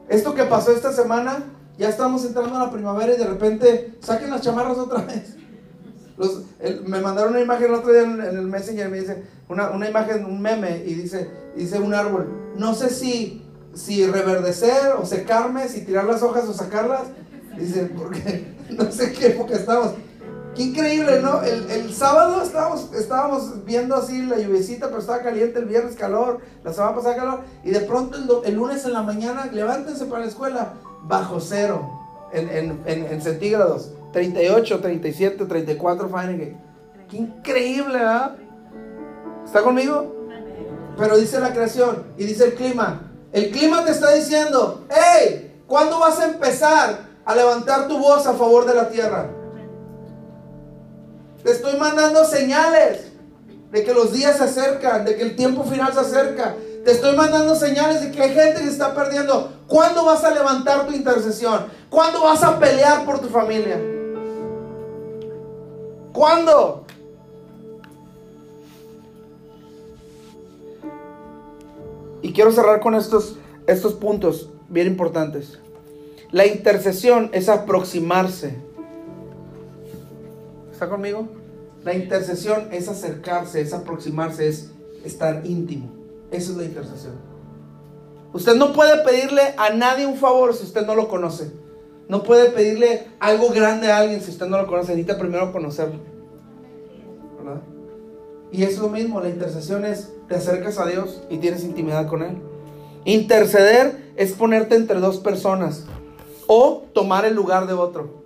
Esto que pasó esta semana, ya estamos entrando a la primavera y de repente saquen las chamarras otra vez me mandaron una imagen el otro día en, el Messenger, me dice, una, una, imagen, un meme, y dice, dice un árbol. No sé si, si reverdecer o secarme, si tirar las hojas o sacarlas. Dice, porque no sé qué época estamos. Qué increíble, ¿no? El, sábado estábamos, estábamos viendo así la lluviecita, pero estaba caliente, el viernes calor, la semana pasada calor, y de pronto el, el lunes en la mañana, levántense para la escuela, bajo cero, en, en, en, en centígrados. 38, 37, 34 Fahrenheit. Qué increíble, ¿verdad? ¿Está conmigo? Pero dice la creación y dice el clima. El clima te está diciendo, hey, ¿cuándo vas a empezar a levantar tu voz a favor de la tierra? Te estoy mandando señales de que los días se acercan, de que el tiempo final se acerca. Te estoy mandando señales de que hay gente que está perdiendo. ¿Cuándo vas a levantar tu intercesión? ¿Cuándo vas a pelear por tu familia? ¿Cuándo? Y quiero cerrar con estos, estos puntos bien importantes. La intercesión es aproximarse. ¿Está conmigo? La intercesión es acercarse, es aproximarse, es estar íntimo. Esa es la intercesión. Usted no puede pedirle a nadie un favor si usted no lo conoce. No puede pedirle algo grande a alguien si usted no lo conoce. Necesita primero conocerlo. ¿Verdad? Y es lo mismo, la intercesión es, te acercas a Dios y tienes intimidad con Él. Interceder es ponerte entre dos personas o tomar el lugar de otro.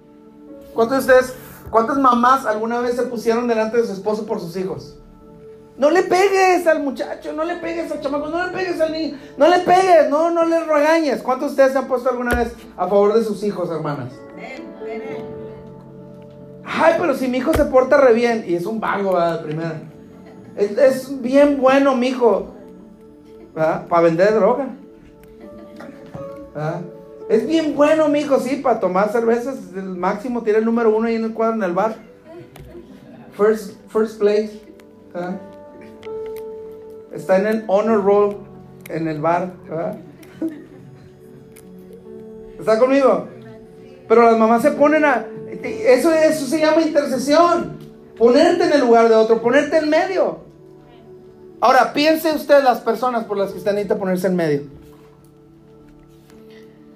¿Cuántos de ustedes, cuántas mamás alguna vez se pusieron delante de su esposo por sus hijos? No le pegues al muchacho, no le pegues al chamaco, no le pegues al niño, no le pegues, no, no le regañes. ¿Cuántos de ustedes se han puesto alguna vez a favor de sus hijos, hermanas? Ay, pero si mi hijo se porta re bien, y es un vago, ¿verdad? Primera. Es, es bien bueno, mijo. Para vender droga. ¿verdad? Es bien bueno, mijo, sí, para tomar cervezas. El máximo tiene el número uno ahí en el cuadro en el bar. First, first place. ¿verdad? Está en el honor roll en el bar. ¿Está conmigo? Pero las mamás se ponen a... Eso, eso se llama intercesión. Ponerte en el lugar de otro, ponerte en medio. Ahora, piense usted las personas por las que usted necesita ponerse en medio.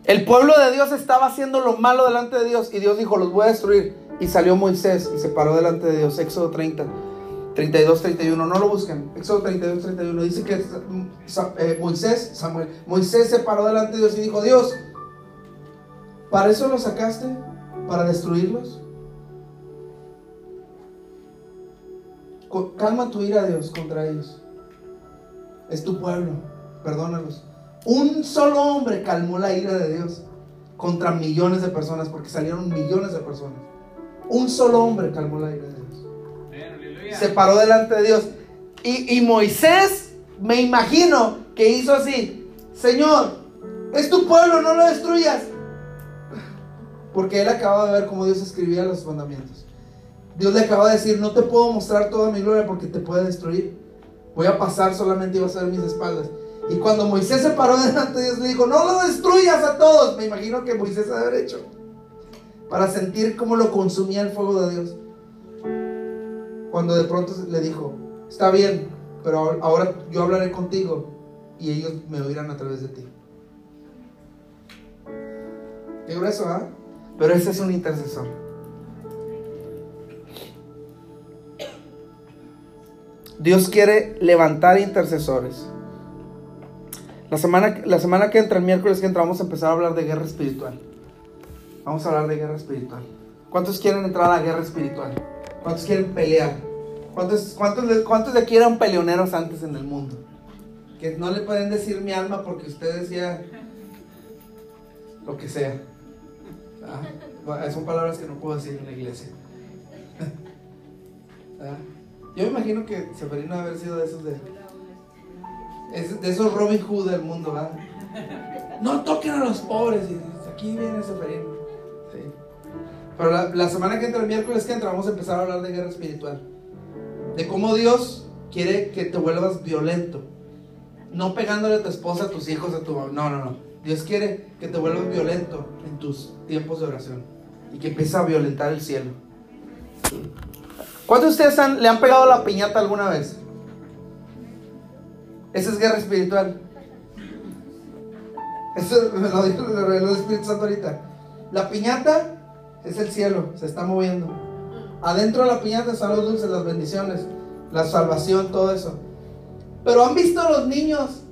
El pueblo de Dios estaba haciendo lo malo delante de Dios y Dios dijo, los voy a destruir. Y salió Moisés y se paró delante de Dios. Éxodo 30, 32, 31. No lo busquen. Éxodo 32, 31. Dice que eh, Moisés, Samuel, Moisés se paró delante de Dios y dijo, Dios, ¿para eso los sacaste? ¿Para destruirlos? Calma tu ira, Dios, contra ellos. Es tu pueblo, perdónalos. Un solo hombre calmó la ira de Dios contra millones de personas, porque salieron millones de personas. Un solo hombre calmó la ira de Dios. Se paró delante de Dios. Y, y Moisés, me imagino que hizo así, Señor, es tu pueblo, no lo destruyas. Porque él acaba de ver cómo Dios escribía los mandamientos. Dios le acaba de decir, no te puedo mostrar toda mi gloria porque te puede destruir. Voy a pasar solamente y vas a ver mis espaldas. Y cuando Moisés se paró delante de Dios, le dijo, no lo destruyas a todos. Me imagino que Moisés haber hecho. Para sentir cómo lo consumía el fuego de Dios. Cuando de pronto le dijo, está bien, pero ahora- ahora yo hablaré contigo y ellos me oirán a través de ti. Qué grueso, ¿ah? Pero ese es un intercesor. Dios quiere levantar intercesores. La semana, la semana que entra, el miércoles que entra, vamos a empezar a hablar de guerra espiritual. Vamos a hablar de guerra espiritual. ¿Cuántos quieren entrar a la guerra espiritual? ¿Cuántos quieren pelear? ¿Cuántos, cuántos, cuántos de aquí eran peleoneros antes en el mundo? Que no le pueden decir mi alma porque usted decía lo que sea. ¿Ah? Son palabras que no puedo decir en la iglesia. ¿Ah? Yo me imagino que Severino debe haber sido de esos de, de esos Robin Hood del mundo, ¿verdad? No toquen a los pobres. Y aquí viene Severino. Sí. Pero la, la semana que entra, el miércoles que entra, vamos a empezar a hablar de guerra espiritual. De cómo Dios quiere que te vuelvas violento. No pegándole a tu esposa, a tus hijos, a tu mamá. No, no, no. Dios quiere que te vuelvas violento en tus tiempos de oración. Y que empieces a violentar el cielo. ¿Cuántos de ustedes le han pegado la piñata alguna vez? Esa es guerra espiritual. Eso me lo dijo el Espíritu Santo ahorita. La piñata es el cielo, se está moviendo. Adentro de la piñata están los dulces, las bendiciones, la salvación, todo eso. Pero han visto a los niños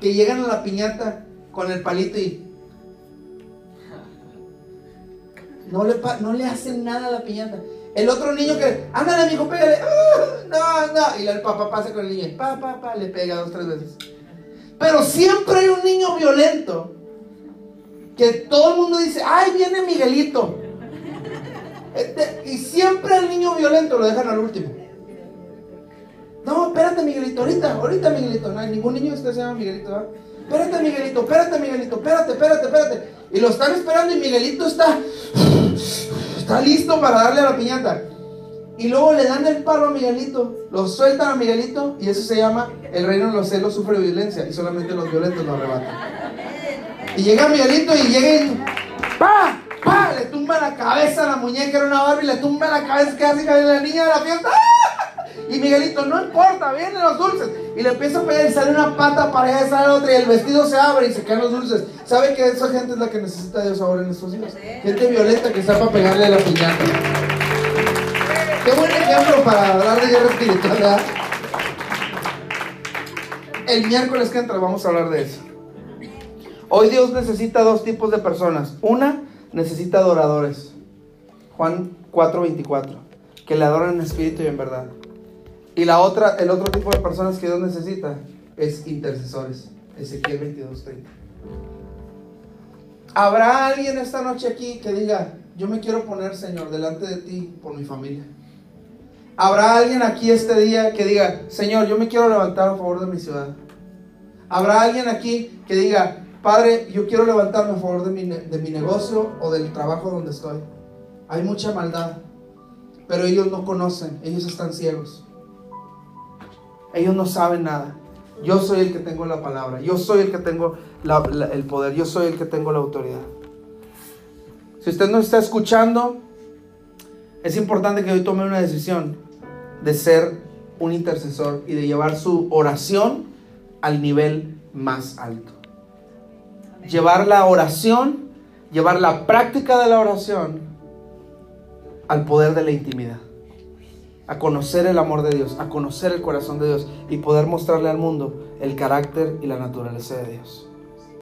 que llegan a la piñata con el palito y no le, no le hacen nada a la piñata. El otro niño que, ándale, mijo, pégale. ¡Ah! no, no. Y el papá pasa con el niño pa, pa, pa, le pega dos, tres veces. Pero siempre hay un niño violento que todo el mundo dice, ay, viene Miguelito. Este, Y siempre el niño violento lo dejan al último. No, espérate, Miguelito, ahorita, ahorita, Miguelito. No hay ningún niño que se llama Miguelito, ¿verdad? Espérate, Miguelito, espérate, Miguelito, espérate, espérate, espérate. Y lo están esperando y Miguelito está, está listo para darle a la piñata. Y luego le dan el palo a Miguelito, lo sueltan a Miguelito y eso se llama el reino de los celos sufre violencia y solamente los violentos lo arrebatan. Y llega Miguelito y llega y ¡pa! ¡pa! Le tumba la cabeza a la muñeca, era una Barbie, le tumba la cabeza casi cae la niña de la fiesta. ¡ah! Y Miguelito, no importa, vienen los dulces. Y le empieza a pegar y sale una pata para allá sale otra y el vestido se abre y se caen los dulces. ¿Sabe que esa gente es la que necesita Dios ahora en estos días? Gente violenta que sepa pegarle a la piñata. Qué buen ejemplo para hablar de guerra espiritual, ¿verdad? El miércoles que entra vamos a hablar de eso. Hoy Dios necesita dos tipos de personas. Una, necesita adoradores. Juan 4:24. Que le adoran en espíritu y en verdad. Y la otra, el otro tipo de personas que Dios necesita es intercesores. Ezequiel 22:30. ¿Habrá alguien esta noche aquí que diga, yo me quiero poner, Señor, delante de ti por mi familia? Habrá alguien aquí este día que diga, Señor, yo me quiero levantar a favor de mi ciudad. Habrá alguien aquí que diga, Padre, yo quiero levantarme a favor de mi, de mi negocio o del trabajo donde estoy. Hay mucha maldad, pero ellos no conocen, ellos están ciegos. Ellos no saben nada. Yo soy el que tengo la palabra, yo soy el que tengo el poder, yo soy el que tengo la autoridad. Si usted no está escuchando, es importante que hoy tome una decisión de ser un intercesor y de llevar su oración al nivel más alto. Llevar la oración, llevar la práctica de la oración al poder de la intimidad. A conocer el amor de Dios, a conocer el corazón de Dios y poder mostrarle al mundo el carácter y la naturaleza de Dios.